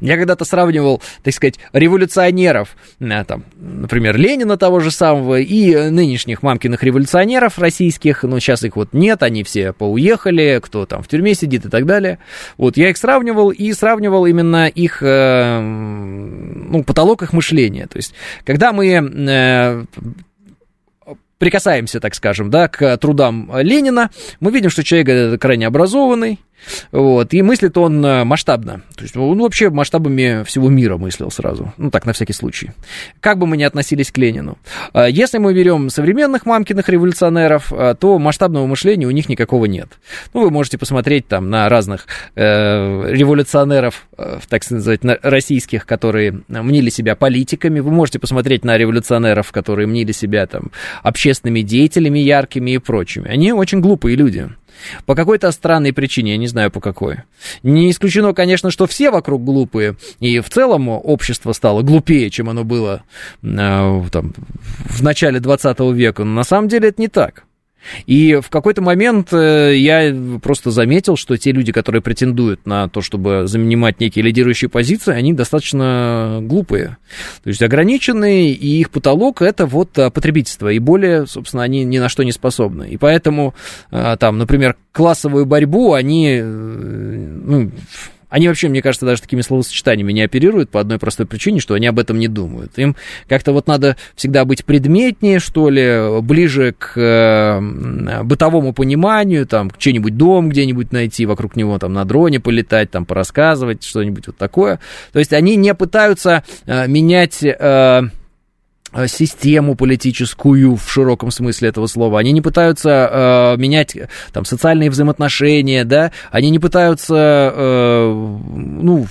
я когда-то сравнивал, так сказать, революционеров, э, там, например, Ленина того же же самого и нынешних мамкиных революционеров российских, но сейчас их вот нет, они все поуехали, кто там в тюрьме сидит и так далее. Вот я их сравнивал и сравнивал именно их, э, ну, потолок их мышления. То есть, когда мы э, прикасаемся, так скажем, да, к трудам Ленина, мы видим, что человек крайне образованный, вот, и мыслит он э, масштабно. То есть он вообще масштабами всего мира мыслил сразу. Ну, так, на всякий случай. Как бы мы ни относились к Ленину. А если мы берем современных мамкиных революционеров, а, то масштабного мышления у них никакого нет. Ну, вы можете посмотреть там на разных э, революционеров, э, так сказать, российских, которые мнили себя политиками. Вы можете посмотреть на революционеров, которые мнили себя там общественными деятелями яркими и прочими. Они очень глупые люди. По какой-то странной причине, я не знаю по какой. Не исключено, конечно, что все вокруг глупые, и в целом общество стало глупее, чем оно было э, там, в начале 20 века, но на самом деле это не так. И в какой-то момент э, я просто заметил, что те люди, которые претендуют на то, чтобы занимать некие лидирующие позиции, они достаточно глупые. То есть ограниченные, и их потолок это вот э, потребительство. И более, собственно, они ни на что не способны. И поэтому, э, там, например, классовую борьбу они ну, они вообще, мне кажется, даже такими словосочетаниями не оперируют по одной простой причине, что они об этом не думают. Им как-то вот надо всегда быть предметнее, что ли, ближе к э, бытовому пониманию, там, что-нибудь дом где-нибудь найти, вокруг него там на дроне полетать, там, порассказывать, что-нибудь вот такое. То есть они не пытаются э, менять... Э, систему политическую в широком смысле этого слова. Они не пытаются э, менять там социальные взаимоотношения, да, они не пытаются, э, ну,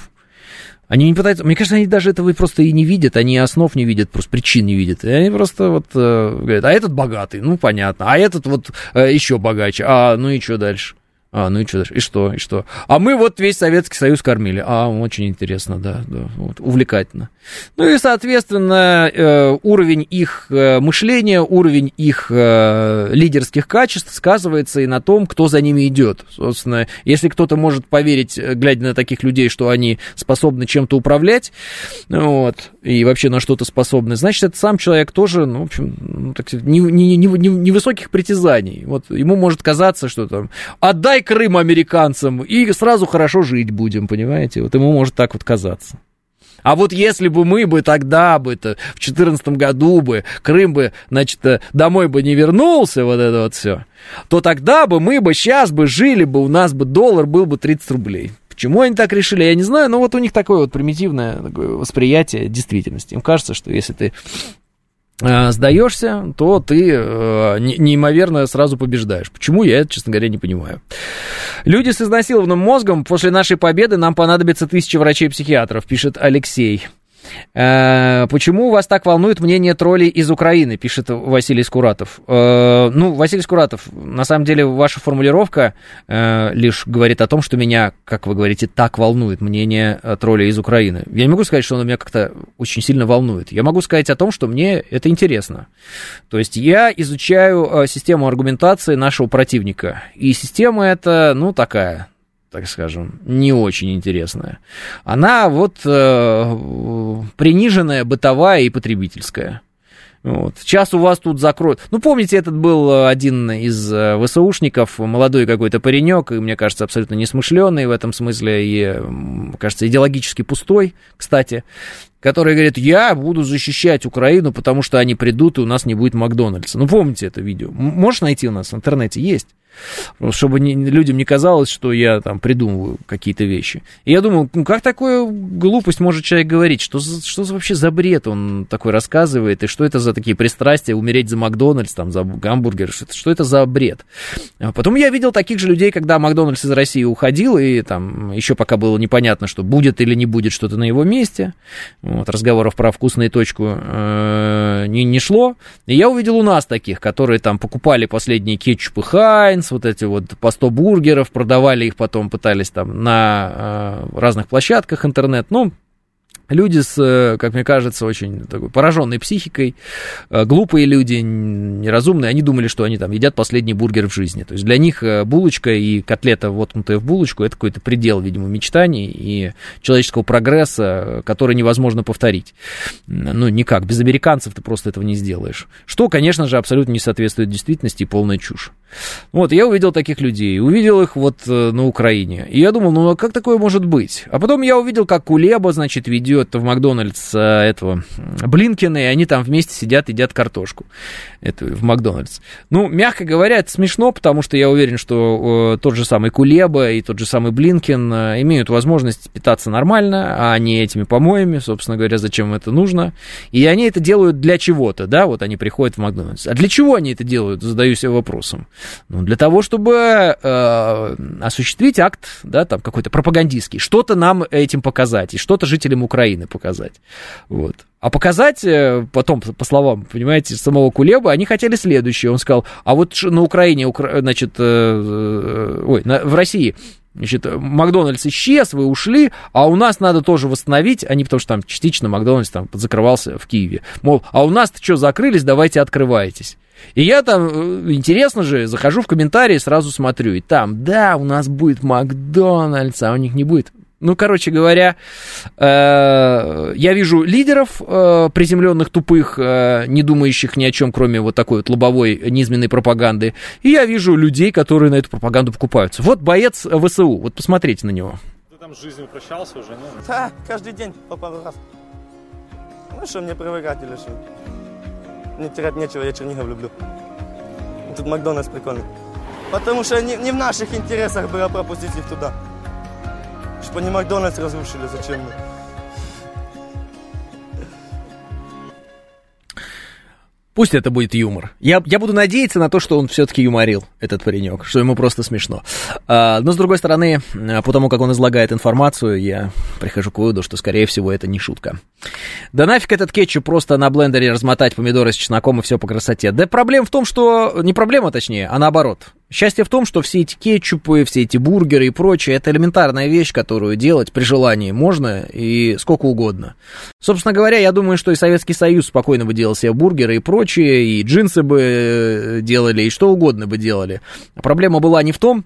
они не пытаются, мне кажется, они даже этого просто и не видят, они основ не видят, просто причин не видят. И они просто вот э, говорят, а этот богатый, ну понятно, а этот вот э, еще богаче, а ну и что дальше? А, ну и что? И что? И что? А мы вот весь Советский Союз кормили. А, очень интересно, да, да вот, увлекательно. Ну и, соответственно, э, уровень их э, мышления, уровень их э, лидерских качеств сказывается и на том, кто за ними идет. Собственно, если кто-то может поверить, глядя на таких людей, что они способны чем-то управлять, вот, и вообще на что-то способны, значит, этот сам человек тоже, ну, в общем, ну, так сказать, невысоких не, не, не, не высоких притязаний. Вот ему может казаться, что там, отдай Крым американцам, и сразу хорошо жить будем, понимаете? Вот ему может так вот казаться. А вот если бы мы бы тогда бы -то, в четырнадцатом году бы Крым бы, значит, э, домой бы не вернулся, вот это вот все, то тогда бы мы бы сейчас бы жили бы, у нас бы доллар был бы 30 рублей. Почему они так решили, я не знаю, но вот у них такое вот примитивное такое восприятие действительности. Им кажется, что если ты Э, сдаешься, то ты э, неимоверно сразу побеждаешь. Почему, я это, честно говоря, не понимаю. Люди с изнасилованным мозгом, после нашей победы нам понадобится тысяча врачей-психиатров, пишет Алексей. Э, почему вас так волнует мнение троллей из Украины, пишет Василий Скуратов. Э, ну, Василий Скуратов, на самом деле ваша формулировка э, лишь говорит о том, что меня, как вы говорите, так волнует мнение троллей из Украины. Я не могу сказать, что оно меня как-то очень сильно волнует. Я могу сказать о том, что мне это интересно. То есть я изучаю систему аргументации нашего противника. И система эта, ну, такая, так скажем, не очень интересная. Она вот э, приниженная, бытовая и потребительская. Вот. Сейчас у вас тут закроют. Ну, помните, этот был один из э, ВСУшников, молодой какой-то паренек, и, мне кажется, абсолютно несмышленый в этом смысле, и, кажется, идеологически пустой, кстати, который говорит, я буду защищать Украину, потому что они придут, и у нас не будет Макдональдса. Ну, помните это видео? Можешь найти у нас в интернете? Есть чтобы не, людям не казалось, что я там придумываю какие-то вещи. И я думал, ну как такую глупость может человек говорить? Что, что вообще за бред он такой рассказывает? И что это за такие пристрастия? Умереть за Макдональдс, там, за гамбургер? Что, что это за бред? А потом я видел таких же людей, когда Макдональдс из России уходил, и там еще пока было непонятно, что будет или не будет что-то на его месте. Вот, разговоров про вкусную точку э, не, не шло. И я увидел у нас таких, которые там покупали последние кетчупы Хайнс, вот эти вот по 100 бургеров, продавали их потом, пытались там на э, разных площадках интернет, ну, Люди с, э, как мне кажется, очень такой пораженной психикой, э, глупые люди, неразумные, они думали, что они там едят последний бургер в жизни. То есть для них булочка и котлета, воткнутая в булочку, это какой-то предел, видимо, мечтаний и человеческого прогресса, который невозможно повторить. Ну, никак. Без американцев ты просто этого не сделаешь. Что, конечно же, абсолютно не соответствует действительности и полная чушь. Вот, я увидел таких людей, увидел их вот на Украине. И я думал, ну, а как такое может быть? А потом я увидел, как Кулеба, значит, ведет в Макдональдс э, этого Блинкина, и они там вместе сидят, едят картошку это, в Макдональдс. Ну, мягко говоря, это смешно, потому что я уверен, что э, тот же самый Кулеба и тот же самый Блинкин э, имеют возможность питаться нормально, а не этими помоями, собственно говоря, зачем это нужно. И они это делают для чего-то, да, вот они приходят в Макдональдс. А для чего они это делают, задаю себе вопросом. Ну, для того, чтобы э, осуществить акт, да, там какой-то пропагандистский, что-то нам этим показать, и что-то жителям Украины показать. Вот. А показать э, потом, по словам, понимаете, самого Кулеба, они хотели следующее. Он сказал, а вот на Украине, значит, э, э, ой, в России Значит, Макдональдс исчез, вы ушли, а у нас надо тоже восстановить, они потому что там частично Макдональдс там закрывался в Киеве. Мол, а у нас-то что, закрылись, давайте открывайтесь. И я там, интересно же, захожу в комментарии, сразу смотрю, и там, да, у нас будет Макдональдс, а у них не будет. Ну, короче говоря, э, я вижу лидеров э, приземленных, тупых, э, не думающих ни о чем, кроме вот такой вот лобовой низменной пропаганды. И я вижу людей, которые на эту пропаганду покупаются. Вот боец ВСУ, вот посмотрите на него. Ты там с жизнью прощался уже, нет? Да, каждый день по пару раз. Ну что, мне привыкать или что? Мне терять нечего, я Чернигов люблю. Тут Макдональдс прикольный. Потому что не, не в наших интересах было пропустить их туда. Чтобы они Макдональдс разрушили, зачем мы? Пусть это будет юмор. Я, я буду надеяться на то, что он все-таки юморил, этот паренек, что ему просто смешно. А, но, с другой стороны, по тому, как он излагает информацию, я прихожу к выводу, что, скорее всего, это не шутка. Да нафиг этот кетчуп просто на блендере размотать помидоры с чесноком и все по красоте. Да проблема в том, что... Не проблема, точнее, а наоборот. Счастье в том, что все эти кетчупы, все эти бургеры и прочее, это элементарная вещь, которую делать при желании можно и сколько угодно. Собственно говоря, я думаю, что и Советский Союз спокойно бы делал себе бургеры и прочее, и джинсы бы э, делали, и что угодно бы делали. Проблема была не в том,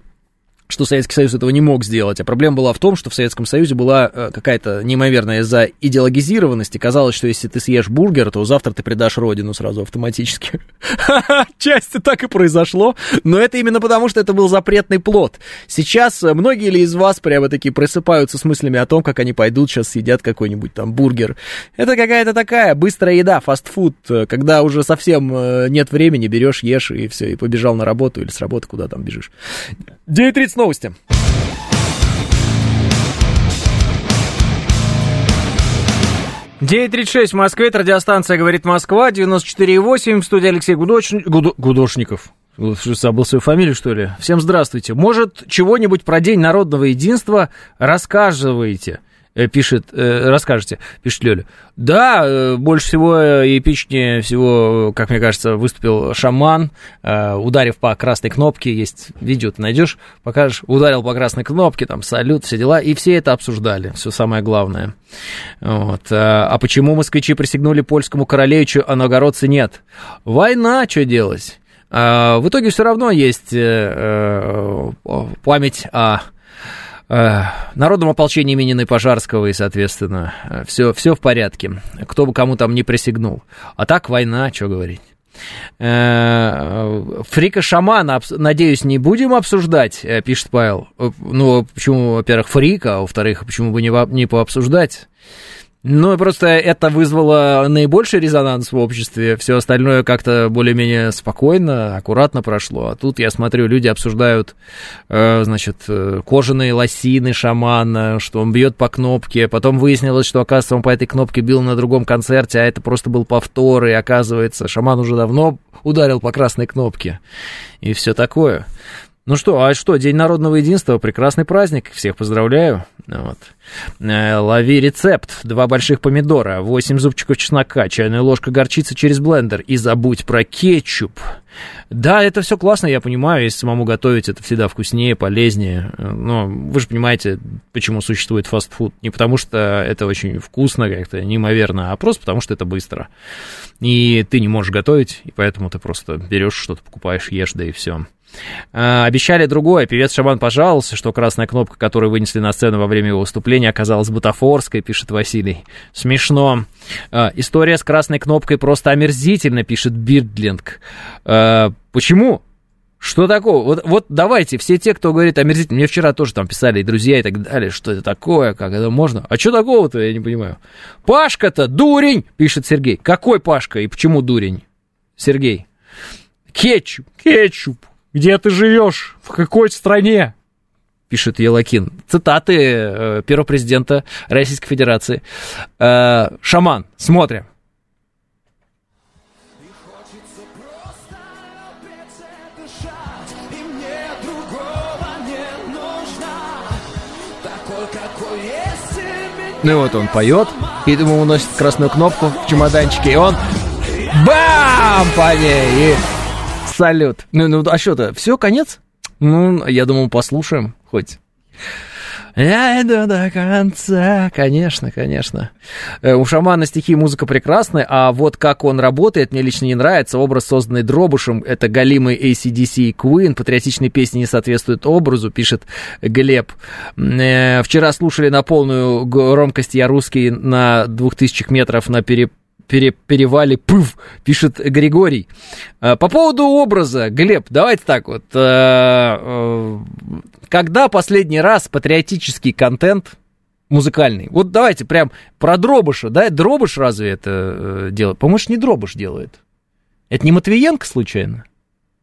что Советский Союз этого не мог сделать, а проблема была в том, что в Советском Союзе была э, какая-то неимоверная за идеологизированность, и казалось, что если ты съешь бургер, то завтра ты предашь родину сразу автоматически. Части так и произошло, но это именно потому, что это был запретный плод. Сейчас э, многие ли из вас прямо такие просыпаются с мыслями о том, как они пойдут сейчас съедят какой-нибудь там бургер. Это какая-то такая быстрая еда, фастфуд, э, когда уже совсем нет времени, берешь, ешь и все, и побежал на работу или с работы куда там бежишь. 9.30 новости. Девять тридцать шесть в Москве, это радиостанция «Говорит Москва», 94,8, в студии Алексей Гудоч... Гудо... Гудошников. Забыл свою фамилию, что ли? Всем здравствуйте. Может, чего-нибудь про День народного единства рассказываете? Э, пишет, э, расскажете, пишет Лёля. Да, э, больше всего эпичнее всего, как мне кажется, выступил шаман, ударив по красной кнопке, есть видео, ты найдешь, покажешь, ударил по красной кнопке, там, салют, все дела, и все это обсуждали, все самое главное. Вот. А почему москвичи присягнули польскому королевичу, а новгородцы нет? Война, что делать? В итоге все равно есть память о Э, народном ополчении имени Пожарского, и, соответственно, все, все в порядке. Кто бы кому там не присягнул. А так война, что говорить. Э, Фрика шамана, надеюсь, не будем обсуждать, э, пишет Павел. Ну, почему, во-первых, фрика, а во-вторых, почему бы не, не пообсуждать? Ну, просто это вызвало наибольший резонанс в обществе. Все остальное как-то более-менее спокойно, аккуратно прошло. А тут, я смотрю, люди обсуждают, э, значит, э, кожаные лосины шамана, что он бьет по кнопке. Потом выяснилось, что, оказывается, он по этой кнопке бил на другом концерте, а это просто был повтор. И, оказывается, шаман уже давно ударил по красной кнопке. И все такое. Ну что, а что, День народного единства, прекрасный праздник, всех поздравляю. Вот. Э, лови рецепт, два больших помидора, 8 зубчиков чеснока, чайная ложка горчицы через блендер и забудь про кетчуп. Да, это все классно, я понимаю, если самому готовить, это всегда вкуснее, полезнее. Но вы же понимаете, почему существует фастфуд. Не потому что это очень вкусно как-то, неимоверно, а просто потому что это быстро. И ты не можешь готовить, и поэтому ты просто берешь что-то, покупаешь, ешь, да и все. А, обещали другое. Певец Шаман пожаловался, что красная кнопка, которую вынесли на сцену во время его выступления, оказалась бутафорской, пишет Василий. Смешно. А, история с красной кнопкой просто омерзительно, пишет Бирдлинг. А, почему? Что такого? Вот, вот давайте, все те, кто говорит омерзительно, мне вчера тоже там писали и друзья и так далее, что это такое, как это можно. А что такого-то, я не понимаю. Пашка-то дурень, пишет Сергей. Какой Пашка и почему дурень? Сергей. Кетчуп, кетчуп. Где ты живешь? В какой стране? Пишет Елакин. Цитаты э, первого президента Российской Федерации. Э, Шаман, смотрим. Ну и вот он поет, и ему уносит красную кнопку в чемоданчике, и он бам по ней, и салют. Ну, ну а что-то, все, конец? Ну, я думал, послушаем хоть. Я иду до конца. Конечно, конечно. Э, у шамана стихи и музыка прекрасны, а вот как он работает, мне лично не нравится. Образ, созданный Дробушем, это галимый ACDC и Queen. Патриотичные песни не соответствуют образу, пишет Глеб. Э, вчера слушали на полную громкость «Я русский» на 2000 метров на пере пере, перевале пыв, пишет Григорий. По поводу образа, Глеб, давайте так вот. Когда последний раз патриотический контент музыкальный? Вот давайте прям про Дробыша, да? Дробыш разве это э, делает? По-моему, не Дробыш делает. Это не Матвиенко случайно?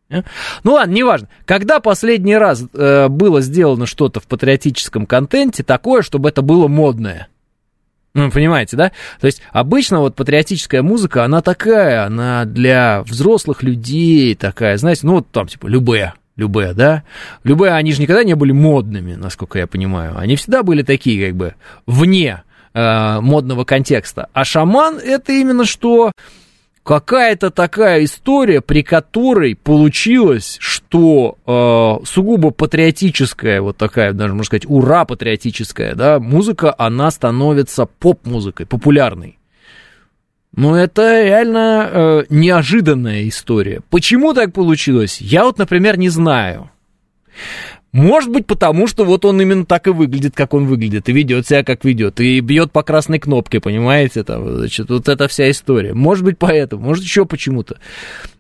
А? Ну ладно, неважно. Когда последний раз э, было сделано что-то в патриотическом контенте такое, чтобы это было модное? Ну, понимаете, да? То есть обычно вот патриотическая музыка, она такая, она для взрослых людей такая, знаете, ну вот там типа любые, Любе, да? Любе, они же никогда не были модными, насколько я понимаю. Они всегда были такие, как бы, вне э, модного контекста. А шаман это именно что какая-то такая история, при которой получилось, что э, сугубо патриотическая, вот такая, даже можно сказать, ура патриотическая, да, музыка, она становится поп-музыкой, популярной. Ну, это реально э, неожиданная история. Почему так получилось? Я вот, например, не знаю. Может быть, потому что вот он именно так и выглядит, как он выглядит, и ведет себя, как ведет, и бьет по красной кнопке, понимаете, там, значит, вот эта вся история. Может быть, поэтому, может, еще почему-то.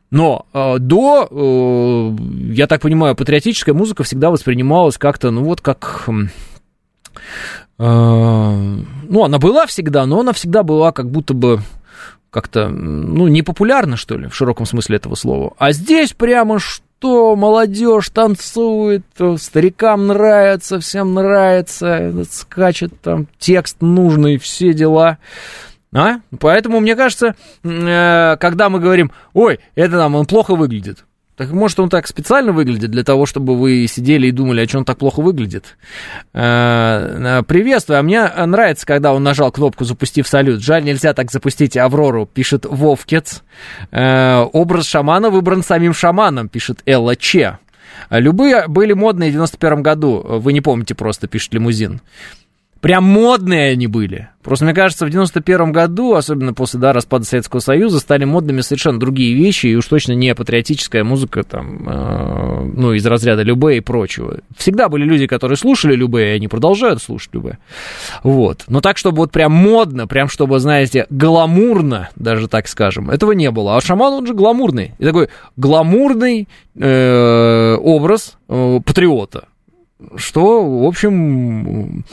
Но э, до, э, я так понимаю, патриотическая музыка всегда воспринималась как-то, ну вот как... Э, ну, она была всегда, но она всегда была как будто бы как-то, ну, непопулярно, что ли, в широком смысле этого слова. А здесь прямо что молодежь танцует, старикам нравится, всем нравится, скачет там текст нужный, все дела. А? Поэтому, мне кажется, э, когда мы говорим, ой, это там, он плохо выглядит, так может он так специально выглядит для того, чтобы вы сидели и думали, а что он так плохо выглядит? Э, э, приветствую, а мне нравится, когда он нажал кнопку «Запустив салют». Жаль, нельзя так запустить Аврору, пишет Вовкец. Э, образ шамана выбран самим шаманом, пишет Элла Че. Любые были модные в 91 году, вы не помните просто, пишет Лимузин. Прям модные они были. Просто, мне кажется, в 91 году, особенно после да, распада Советского Союза, стали модными совершенно другие вещи, и уж точно не патриотическая музыка, там, э, ну, из разряда Любе и прочего. Всегда были люди, которые слушали Любе, и они продолжают слушать Любе. Вот. Но так, чтобы вот прям модно, прям чтобы, знаете, гламурно, даже так скажем, этого не было. А шаман, он же гламурный. И такой гламурный э, образ э, патриота что, в общем,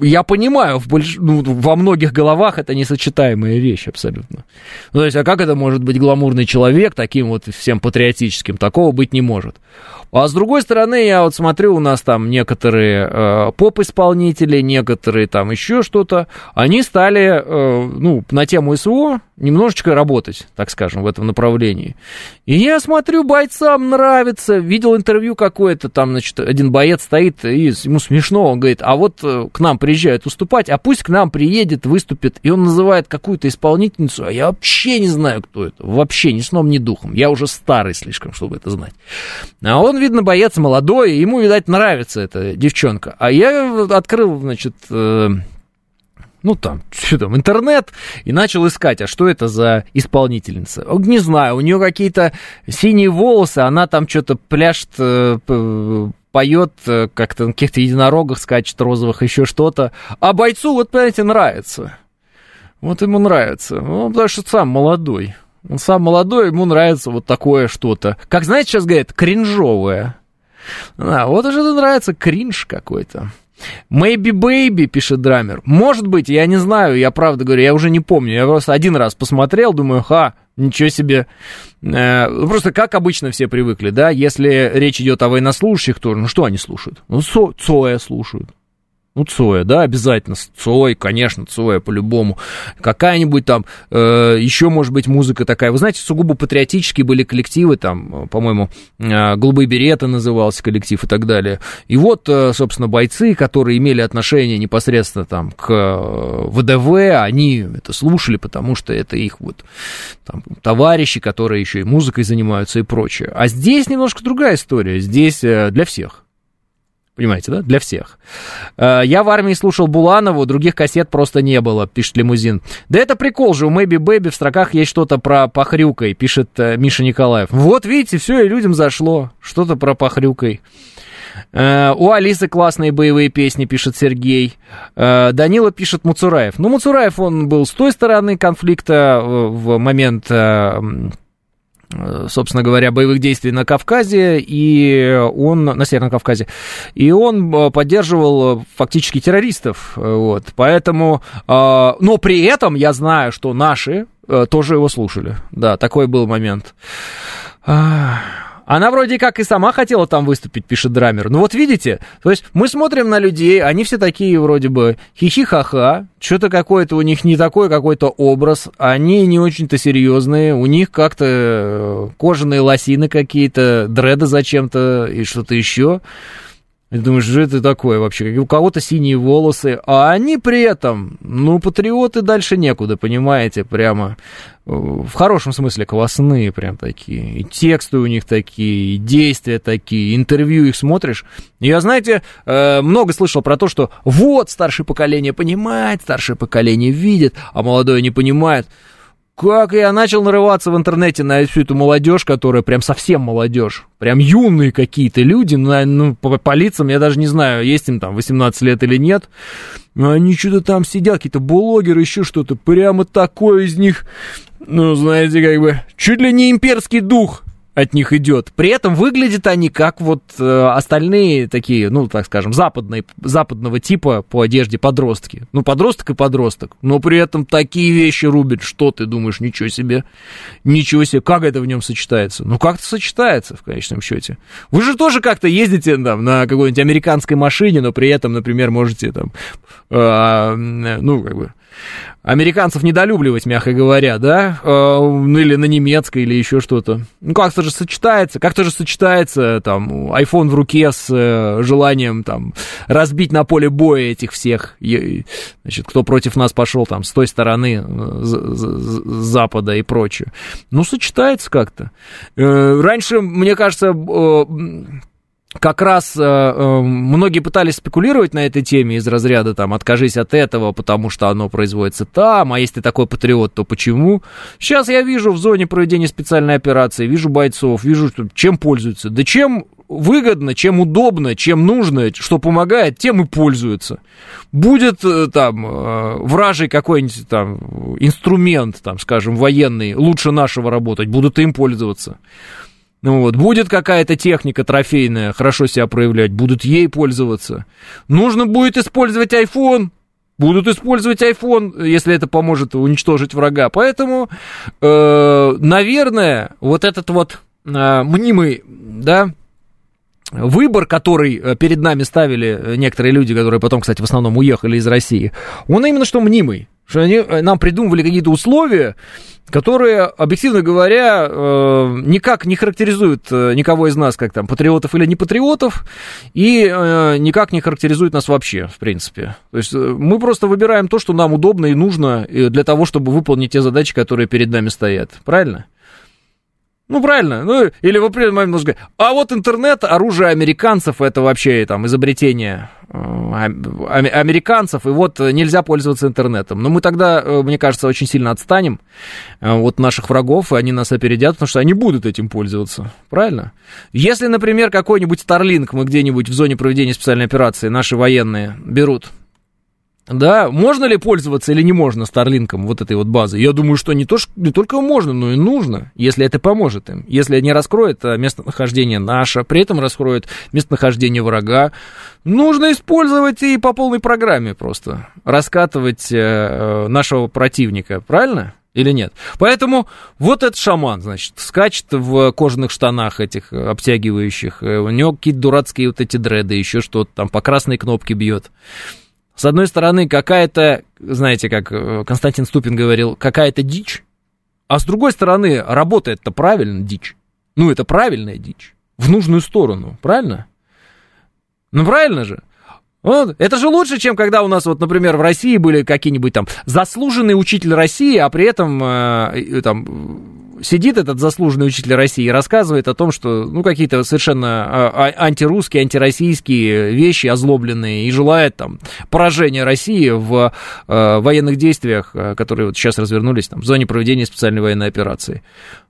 я понимаю, в больш... ну, во многих головах это несочетаемая вещь абсолютно. Ну, то есть, а как это может быть гламурный человек таким вот всем патриотическим? Такого быть не может. А с другой стороны, я вот смотрю, у нас там некоторые э, поп-исполнители, некоторые там еще что-то, они стали, э, ну, на тему СВО немножечко работать, так скажем, в этом направлении. И я смотрю, бойцам нравится, видел интервью какое-то, там, значит, один боец стоит, и ему смешно, он говорит, а вот э, к нам приезжают выступать, а пусть к нам приедет, выступит, и он называет какую-то исполнительницу, а я вообще не знаю, кто это, вообще ни сном, ни духом, я уже старый слишком, чтобы это знать. А он видно, боец молодой, ему, видать, нравится эта девчонка. А я открыл, значит, э, ну там, что там, интернет, и начал искать, а что это за исполнительница. Не знаю, у нее какие-то синие волосы, она там что-то пляшет, э, поет, э, как-то на каких-то единорогах скачет розовых, еще что-то. А бойцу, вот, понимаете, нравится. Вот ему нравится. Ну, потому что сам молодой. Он сам молодой, ему нравится вот такое что-то. Как, знаете, сейчас говорят, кринжовое. А, вот уже нравится кринж какой-то. Maybe Baby, пишет Драмер. Может быть, я не знаю, я правда говорю, я уже не помню. Я просто один раз посмотрел, думаю, ха, ничего себе. Э, просто как обычно все привыкли, да, если речь идет о военнослужащих, то ну что они слушают? Ну, Цоя слушают. Ну, Цоя, да, обязательно. Цой, конечно, Цоя, по-любому. Какая-нибудь там, э, еще, может быть, музыка такая. Вы знаете, сугубо патриотические были коллективы, там, по-моему, э, «Голубые береты» назывался коллектив и так далее. И вот, э, собственно, бойцы, которые имели отношение непосредственно там к э, ВДВ, они это слушали, потому что это их вот там, товарищи, которые еще и музыкой занимаются и прочее. А здесь немножко другая история. Здесь э, для всех. Понимаете, да? Для всех. Э, я в армии слушал Буланову, других кассет просто не было, пишет Лимузин. Да это прикол же, у Мэби Бэби в строках есть что-то про похрюкой, пишет э, Миша Николаев. Вот видите, все, и людям зашло. Что-то про похрюкой. Uh, у Алисы классные боевые песни, пишет Сергей. Данила пишет Муцураев. Ну, Муцураев, он был с той стороны конфликта в момент Э, собственно говоря, боевых действий на Кавказе, и он, на Северном Кавказе, и он э, поддерживал э, фактически террористов, вот, поэтому, но при этом я знаю, что наши тоже его слушали, да, такой был момент. Она вроде как и сама хотела там выступить, пишет Драмер. Ну вот видите, то есть мы смотрим на людей, они все такие вроде бы хихи-ха-ха, что-то какое-то у них не такой какой-то образ, они не очень-то серьезные, у них как-то э, кожаные лосины какие-то, дреды зачем-то и что-то еще. И думаешь, что это такое вообще? У кого-то синие волосы, а они при этом, ну, патриоты дальше некуда, понимаете, прямо э, в хорошем смысле квасные прям такие. И тексты у них такие, и действия такие, интервью их смотришь. Я, знаете, э, много слышал про то, что вот старшее поколение понимает, старшее поколение видит, а молодое не понимает. Как я начал нарываться в интернете на всю эту молодежь, которая прям совсем молодежь, прям юные какие-то люди, ну, ну по, по лицам я даже не знаю, есть им там 18 лет или нет, но они что-то там сидят, какие-то блогеры, еще что-то, прямо такое из них, ну, знаете, как бы, чуть ли не имперский дух от них идет. При этом выглядят они как вот э, остальные такие, ну, так скажем, западные, западного типа по одежде подростки. Ну, подросток и подросток. Но при этом такие вещи рубят, что ты думаешь, ничего себе. Ничего себе, как это в нем сочетается? Ну, как-то сочетается в конечном счете. Вы же тоже как-то ездите там на какой-нибудь американской машине, но при этом, например, можете там, э, ну, как бы американцев недолюбливать, мягко говоря, да, э, ну или на немецкой, или еще что-то. Ну как-то же сочетается, как-то же сочетается там iPhone в руке с э, желанием там разбить на поле боя этих всех, значит, кто против нас пошел там с той стороны э, Запада и прочее. Ну сочетается как-то. Раньше, мне кажется, как раз э, э, многие пытались спекулировать на этой теме из разряда там откажись от этого, потому что оно производится там, а если ты такой патриот, то почему? Сейчас я вижу в зоне проведения специальной операции, вижу бойцов, вижу, чем пользуются. Да чем выгодно, чем удобно, чем нужно, что помогает, тем и пользуются. Будет э, там э, вражий какой-нибудь там инструмент, там, скажем, военный, лучше нашего работать, будут им пользоваться. Ну вот, будет какая-то техника трофейная хорошо себя проявлять, будут ей пользоваться. Нужно будет использовать iPhone, будут использовать iPhone, если это поможет уничтожить врага. Поэтому, э, наверное, вот этот вот э, мнимый, да, выбор, который э, перед нами ставили некоторые люди, которые потом, кстати, в основном уехали из России, он именно что мнимый. Что они э, нам придумывали какие-то условия, которые, объективно говоря, никак не характеризуют никого из нас, как там, патриотов или не патриотов, и никак не характеризуют нас вообще, в принципе. То есть мы просто выбираем то, что нам удобно и нужно для того, чтобы выполнить те задачи, которые перед нами стоят. Правильно? Ну, правильно. Ну, или в определенный момент можно сказать, а вот интернет, оружие американцев, это вообще там изобретение э, американцев, и вот нельзя пользоваться интернетом. Но мы тогда, э, мне кажется, очень сильно отстанем э, от наших врагов, и они нас опередят, потому что они будут этим пользоваться. Правильно? Если, например, какой-нибудь Starlink мы где-нибудь в зоне проведения специальной операции, наши военные берут да, можно ли пользоваться или не можно Старлинком вот этой вот базы? Я думаю, что не, то, не только можно, но и нужно, если это поможет им. Если не раскроет а, местонахождение наше, при этом раскроет местонахождение врага, нужно использовать и по полной программе просто. Раскатывать э, э нашего противника, правильно? Или нет? Поэтому вот этот шаман, значит, скачет в кожаных штанах этих обтягивающих, э, у него какие-то дурацкие вот эти дреды, еще что-то там по красной кнопке бьет. С одной стороны, какая-то, знаете, как э, Константин Ступин говорил, какая-то дичь, а с другой стороны, работает-то правильно дичь. Ну, это правильная дичь. В нужную сторону, правильно? Ну, правильно же. Вот. Это же лучше, чем когда у нас, вот, например, в России были какие-нибудь там заслуженный учитель России, а при этом э, там сидит этот заслуженный учитель России и рассказывает о том, что, ну, какие-то совершенно а, а, антирусские, антироссийские вещи озлобленные и желает там поражения России в э, военных действиях, э, которые вот сейчас развернулись там, в зоне проведения специальной военной операции.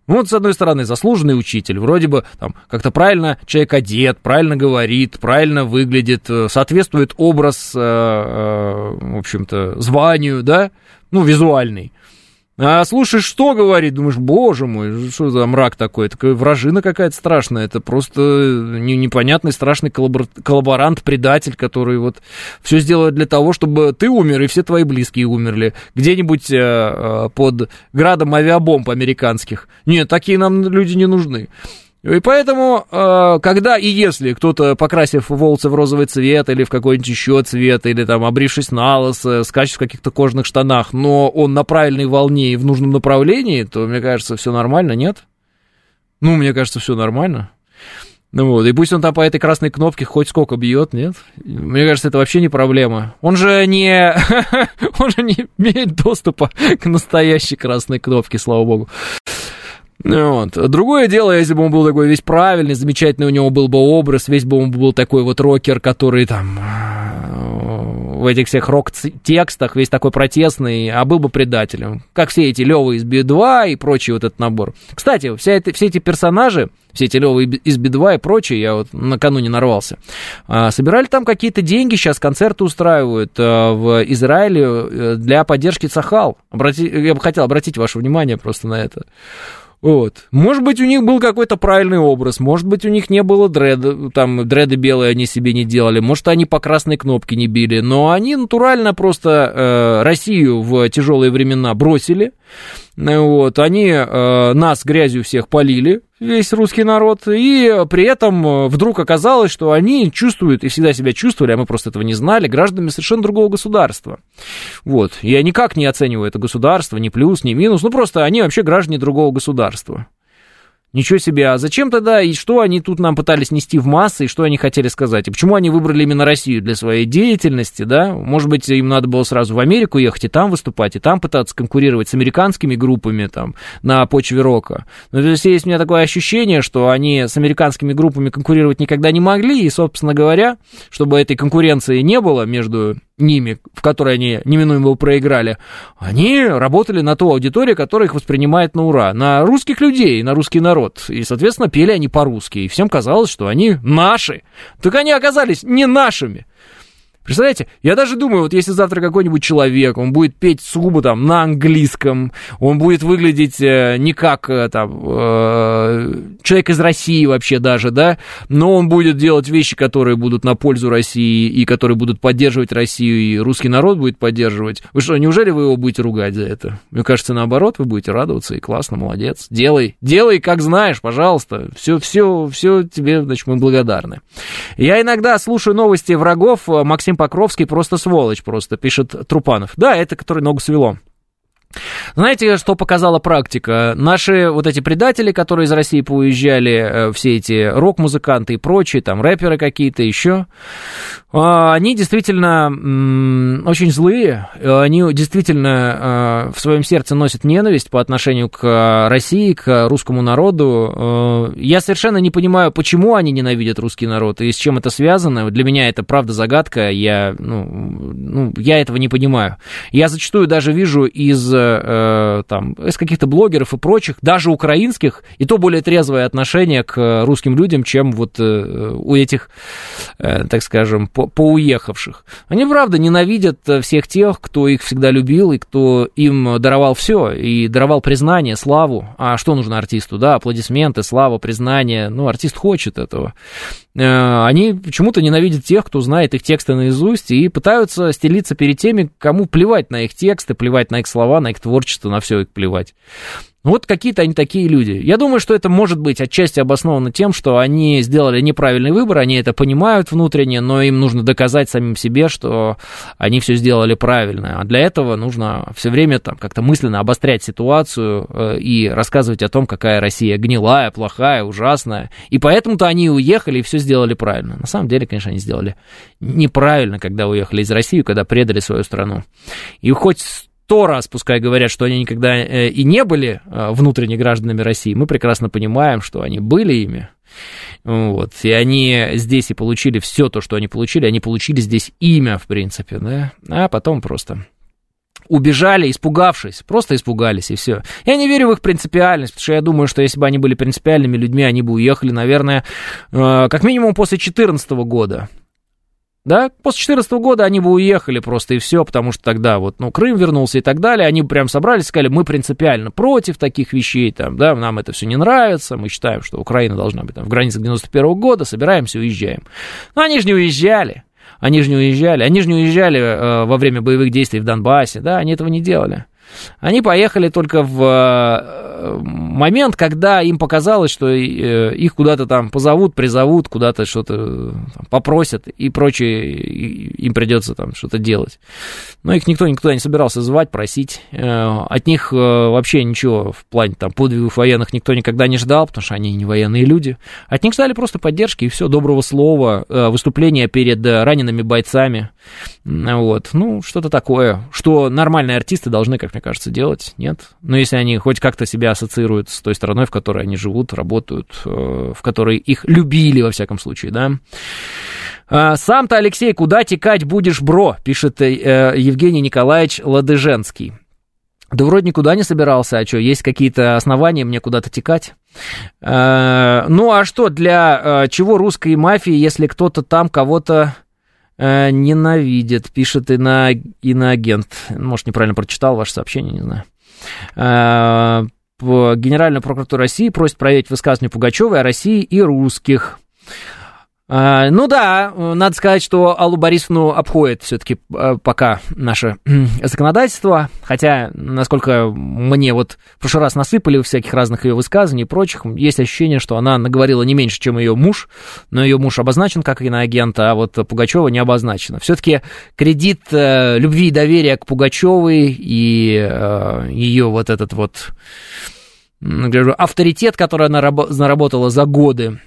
Ну, вот, с одной стороны, заслуженный учитель, вроде бы там как-то правильно человек одет, правильно говорит, правильно выглядит, э, соответствует образ, э, э, в общем-то, званию, да, ну, визуальный. А слушаешь, что говорит, думаешь, боже мой, что за мрак такой? Такая вражина какая-то страшная. Это просто непонятный страшный коллабор... коллаборант, предатель, который вот все сделает для того, чтобы ты умер и все твои близкие умерли. Где-нибудь э, э, под градом авиабомб американских. Нет, такие нам люди не нужны. И поэтому, э, когда и если кто-то, покрасив волосы в розовый цвет или в какой-нибудь еще цвет, или там обрившись на лос, скачет в каких-то кожаных штанах, но он на правильной волне и в нужном направлении, то, мне кажется, все нормально, нет? Ну, мне кажется, все нормально. Ну вот, и пусть он там по этой красной кнопке хоть сколько бьет, нет? Мне кажется, это вообще не проблема. Он же не... он же не имеет доступа к настоящей красной кнопке, слава богу. Вот. Другое дело, если бы он был такой весь правильный, замечательный, у него был бы образ, весь бы он был такой вот рокер, который там э, в этих всех рок-текстах, весь такой протестный, а был бы предателем. Как все эти Левы из Би-2 и прочий вот этот набор. Кстати, вся это, все эти персонажи, все эти Левы из Би-2 и прочие, я вот накануне нарвался, а, собирали там какие-то деньги, сейчас концерты устраивают а, в Израиле э, для поддержки Цахал. Обрати, я бы хотел обратить ваше внимание просто на это. Вот. Может быть, у них был какой-то правильный образ, может быть, у них не было дреда, там, дреды белые они себе не делали, может, они по красной кнопке не били, но они натурально просто э, Россию в тяжелые времена бросили, вот, они э, нас грязью всех полили, весь русский народ, и при этом э, вдруг оказалось, что они чувствуют и всегда себя чувствовали, а мы просто этого не знали, гражданами совершенно другого государства. Вот, я никак не оцениваю это государство, ни плюс, ни минус, ну просто они вообще граждане другого государства. Ничего себе, а зачем тогда, и что они тут нам пытались нести в массы, и что они хотели сказать? И почему они выбрали именно Россию для своей деятельности, да? Может быть, им надо было сразу в Америку ехать и там выступать, и там пытаться конкурировать с американскими группами там на почве рока. Но то есть есть у меня такое ощущение, что они с американскими группами конкурировать никогда не могли, и, собственно говоря, чтобы этой конкуренции не было между ними, в которой они неминуемо проиграли, они работали на ту аудиторию, которая их воспринимает на ура, на русских людей, на русский народ. И, соответственно, пели они по-русски. И всем казалось, что они наши. Так они оказались не нашими. Представляете? Я даже думаю, вот если завтра какой-нибудь человек, он будет петь сугубо там на английском, он будет выглядеть э, не как э, там э, человек из России вообще даже, да, но он будет делать вещи, которые будут на пользу России и которые будут поддерживать Россию, и русский народ будет поддерживать. Вы что, неужели вы его будете ругать за это? Мне кажется, наоборот, вы будете радоваться, и классно, молодец. Делай, делай, как знаешь, пожалуйста. Все, все, все тебе, значит, мы благодарны. Я иногда слушаю новости врагов, Максим Максим Покровский просто сволочь, просто пишет Трупанов. Да, это который ногу свело. Знаете, что показала практика? Наши вот эти предатели, которые из России поуезжали, э, все эти рок-музыканты и прочие, там рэперы какие-то еще, а, они действительно очень злые, они действительно э, в своем сердце носят ненависть по отношению к России, к русскому народу. Э, я совершенно не понимаю, почему они ненавидят русский народ и с чем это связано. Для меня это правда загадка, я, ну, ну, я этого не понимаю. Я зачастую даже вижу из, э, там, из каких-то блогеров и прочих, даже украинских, и то более трезвое отношение к русским людям, чем вот у этих, так скажем, по, поуехавших. Они, правда, ненавидят э, всех тех, кто их всегда любил и кто им даровал все, и даровал признание, славу. А что нужно артисту? Да, аплодисменты, слава, признание. Ну, артист хочет этого. Э, они почему-то ненавидят тех, кто знает их тексты наизусть, и пытаются стелиться перед теми, кому плевать на их тексты, плевать на их слова, на их творчество, на все их плевать. Вот какие-то они такие люди. Я думаю, что это может быть отчасти обосновано тем, что они сделали неправильный выбор, они это понимают внутренне, но им нужно доказать самим себе, что они все сделали правильно. А для этого нужно все время там как-то мысленно обострять ситуацию э, и рассказывать о том, какая Россия гнилая, плохая, ужасная. И поэтому-то они уехали и все сделали правильно. На самом деле, конечно, они сделали неправильно, когда уехали из России, когда предали свою страну. И хоть сто раз, пускай говорят, что они никогда э, и не были э, внутренне гражданами России, мы прекрасно понимаем, что они были ими. Вот. И они здесь и получили все то, что они получили. Они получили здесь имя, в принципе, да. А потом просто убежали, испугавшись, просто испугались, и все. Я не верю в их принципиальность, потому что я думаю, что если бы они были принципиальными людьми, они бы уехали, наверное, э, как минимум после 2014 года. Да, после 2014 года они бы уехали просто и все, потому что тогда вот, ну, Крым вернулся и так далее, они бы прям собрались сказали, мы принципиально против таких вещей, там, да, нам это все не нравится, мы считаем, что Украина должна быть там в границах 91 -го года, собираемся, уезжаем. Но они же не уезжали, они же не уезжали, они же не уезжали э, во время боевых действий в Донбассе, да, они этого не делали. Они поехали только в э, момент, когда им показалось, что э, их куда-то там позовут, призовут, куда-то что-то попросят и прочее, им придется там что-то делать. Но их никто никуда не собирался звать, просить. Э, от них вообще ничего в плане там подвигов военных никто никогда не ждал, потому что они не военные люди. От них ждали просто поддержки и все, доброго слова, выступления перед ранеными бойцами. Вот, ну, что-то такое, что нормальные артисты должны, как мне кажется, делать, нет? Но если они хоть как-то себя ассоциируют с той страной, в которой они живут, работают, э, в которой их любили, во всяком случае, да? А, Сам-то, Алексей, куда текать будешь, бро? Пишет э, Евгений Николаевич Ладыженский. Да вроде никуда не собирался, а что, есть какие-то основания мне куда-то текать? Э, ну, а что, для чего русской мафии, если кто-то там кого-то э, ненавидит, пишет ино, иноагент. Может, неправильно прочитал ваше сообщение, не знаю. Генеральная прокуратура России просит проверить высказывания Пугачевой о России и русских. А, ну да, надо сказать, что Аллу Борисовну обходит все-таки а, пока наше законодательство, хотя, насколько мне вот в прошлый раз насыпали всяких разных ее высказываний и прочих, есть ощущение, что она наговорила не меньше, чем ее муж, но ее муж обозначен как иноагент, а вот Пугачева не обозначена. Все-таки кредит э, любви и доверия к Пугачевой и э, ее вот этот вот авторитет, который она наработала за годы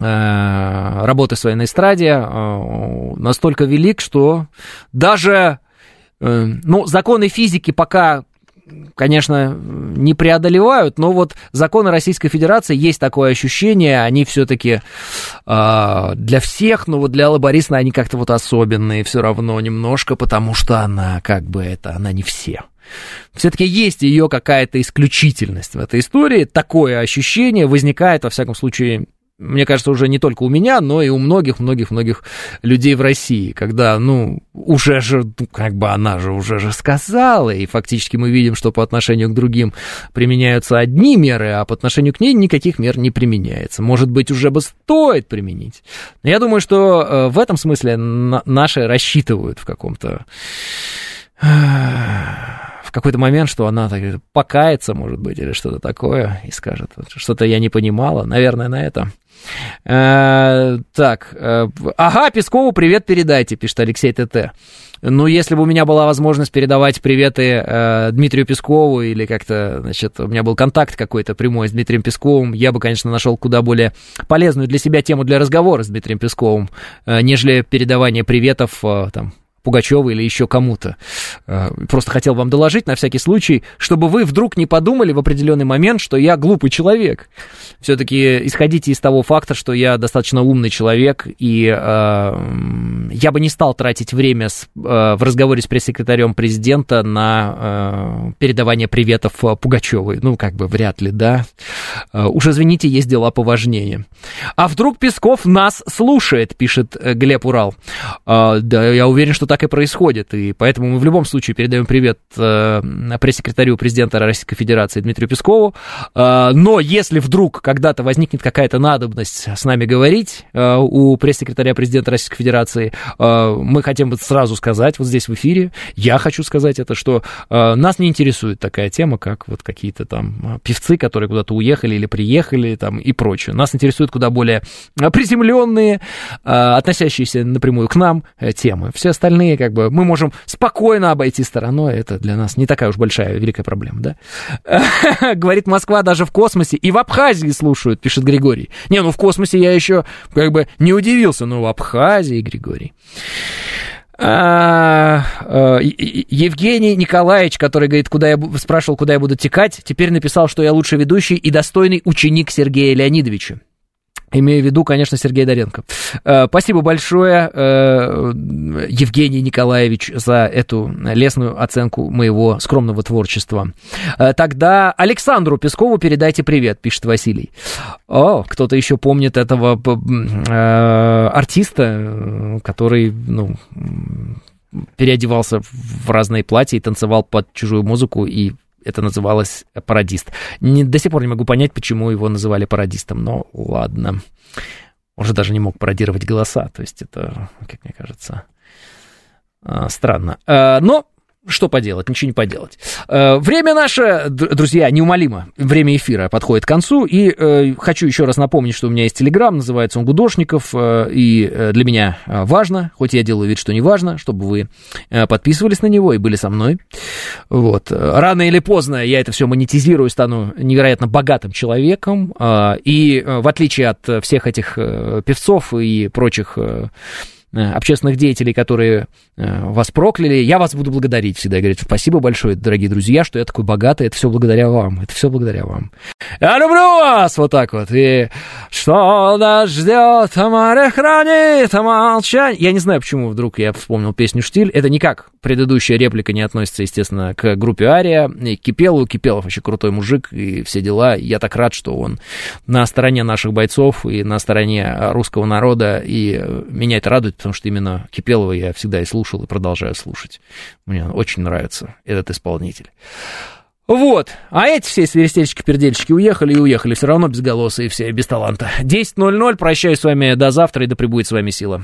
работы своей на эстраде э, настолько велик, что даже, э, ну, законы физики пока конечно, не преодолевают, но вот законы Российской Федерации есть такое ощущение, они все-таки э, для всех, но вот для Аллы Борисовны они как-то вот особенные все равно немножко, потому что она как бы это, она не все. Все-таки есть ее какая-то исключительность в этой истории, такое ощущение возникает, во всяком случае, мне кажется, уже не только у меня, но и у многих-многих-многих людей в России, когда, ну, уже же, ну, как бы она же уже же сказала, и фактически мы видим, что по отношению к другим применяются одни меры, а по отношению к ней никаких мер не применяется. Может быть, уже бы стоит применить. Но я думаю, что э, в этом смысле наши рассчитывают в каком-то в какой-то момент, что она так, покается, может быть, или что-то такое, и скажет, что-то я не понимала, наверное, на это. Э, так, э, ага, Пескову привет передайте, пишет Алексей ТТ. Ну, если бы у меня была возможность передавать приветы э, Дмитрию Пескову или как-то, значит, у меня был контакт какой-то прямой с Дмитрием Песковым, я бы, конечно, нашел куда более полезную для себя тему для разговора с Дмитрием Песковым, э, нежели передавание приветов э, там Пугачева или еще кому-то. Э, просто хотел вам доложить на всякий случай, чтобы вы вдруг не подумали в определенный момент, что я глупый человек. Все-таки исходите из того факта, что я достаточно умный человек, и э, я бы не стал тратить время с, э, в разговоре с пресс-секретарем президента на э, передавание приветов Пугачевой. Ну, как бы вряд ли, да. Э, уж извините, есть дела поважнее. А вдруг Песков нас слушает, пишет э, Глеб Урал. Э, да, я уверен, что так и происходит, и поэтому мы в любом случае передаем привет э, пресс-секретарю президента Российской Федерации Дмитрию Пескову. Э, но если вдруг когда-то возникнет какая-то надобность с нами говорить э, у пресс-секретаря президента Российской Федерации, э, мы хотим сразу сказать вот здесь в эфире, я хочу сказать это, что э, нас не интересует такая тема, как вот какие-то там певцы, которые куда-то уехали или приехали там и прочее. Нас интересуют куда более приземленные, э, относящиеся напрямую к нам э, темы. Все остальные остальные, как бы, мы можем спокойно обойти стороной, это для нас не такая уж большая, великая проблема, да? Говорит Москва даже в космосе и в Абхазии слушают, пишет Григорий. Не, ну в космосе я еще, как бы, не удивился, но в Абхазии, Григорий. А, а, Евгений Николаевич, который говорит, куда я спрашивал, куда я буду текать, теперь написал, что я лучший ведущий и достойный ученик Сергея Леонидовича. Имею в виду, конечно, Сергей Доренко. Э, спасибо большое, э, Евгений Николаевич, за эту лестную оценку моего скромного творчества. Э, тогда Александру Пескову передайте привет, пишет Василий. О, кто-то еще помнит этого артиста, который, ну, переодевался в разные платья и танцевал под чужую музыку и это называлось пародист. Не, до сих пор не могу понять, почему его называли пародистом, но ладно. Он же даже не мог пародировать голоса, то есть это, как мне кажется, а, странно. А, но что поделать, ничего не поделать. Э, время наше, друзья, неумолимо. Время эфира подходит к концу. И э, хочу еще раз напомнить, что у меня есть телеграм, называется он Гудошников. Э, и для меня важно, хоть я делаю вид, что не важно, чтобы вы подписывались на него и были со мной. Вот. Рано или поздно я это все монетизирую, стану невероятно богатым человеком. И в отличие от всех этих певцов и прочих общественных деятелей, которые э, вас прокляли, я вас буду благодарить всегда. Говорить, спасибо большое, дорогие друзья, что я такой богатый, это все благодаря вам, это все благодаря вам. Я люблю вас, вот так вот. И что нас ждет, море хранит молчание. Я не знаю, почему вдруг я вспомнил песню «Штиль». Это никак предыдущая реплика не относится, естественно, к группе Ария, и Кипелу. Кипелов вообще крутой мужик и все дела. Я так рад, что он на стороне наших бойцов и на стороне русского народа, и меня это радует, потому что именно Кипелова я всегда и слушал, и продолжаю слушать. Мне очень нравится этот исполнитель. Вот. А эти все свиристельщики-пердельщики уехали и уехали. Все равно безголосые все, без таланта. 10.00. Прощаюсь с вами до завтра, и да пребудет с вами сила.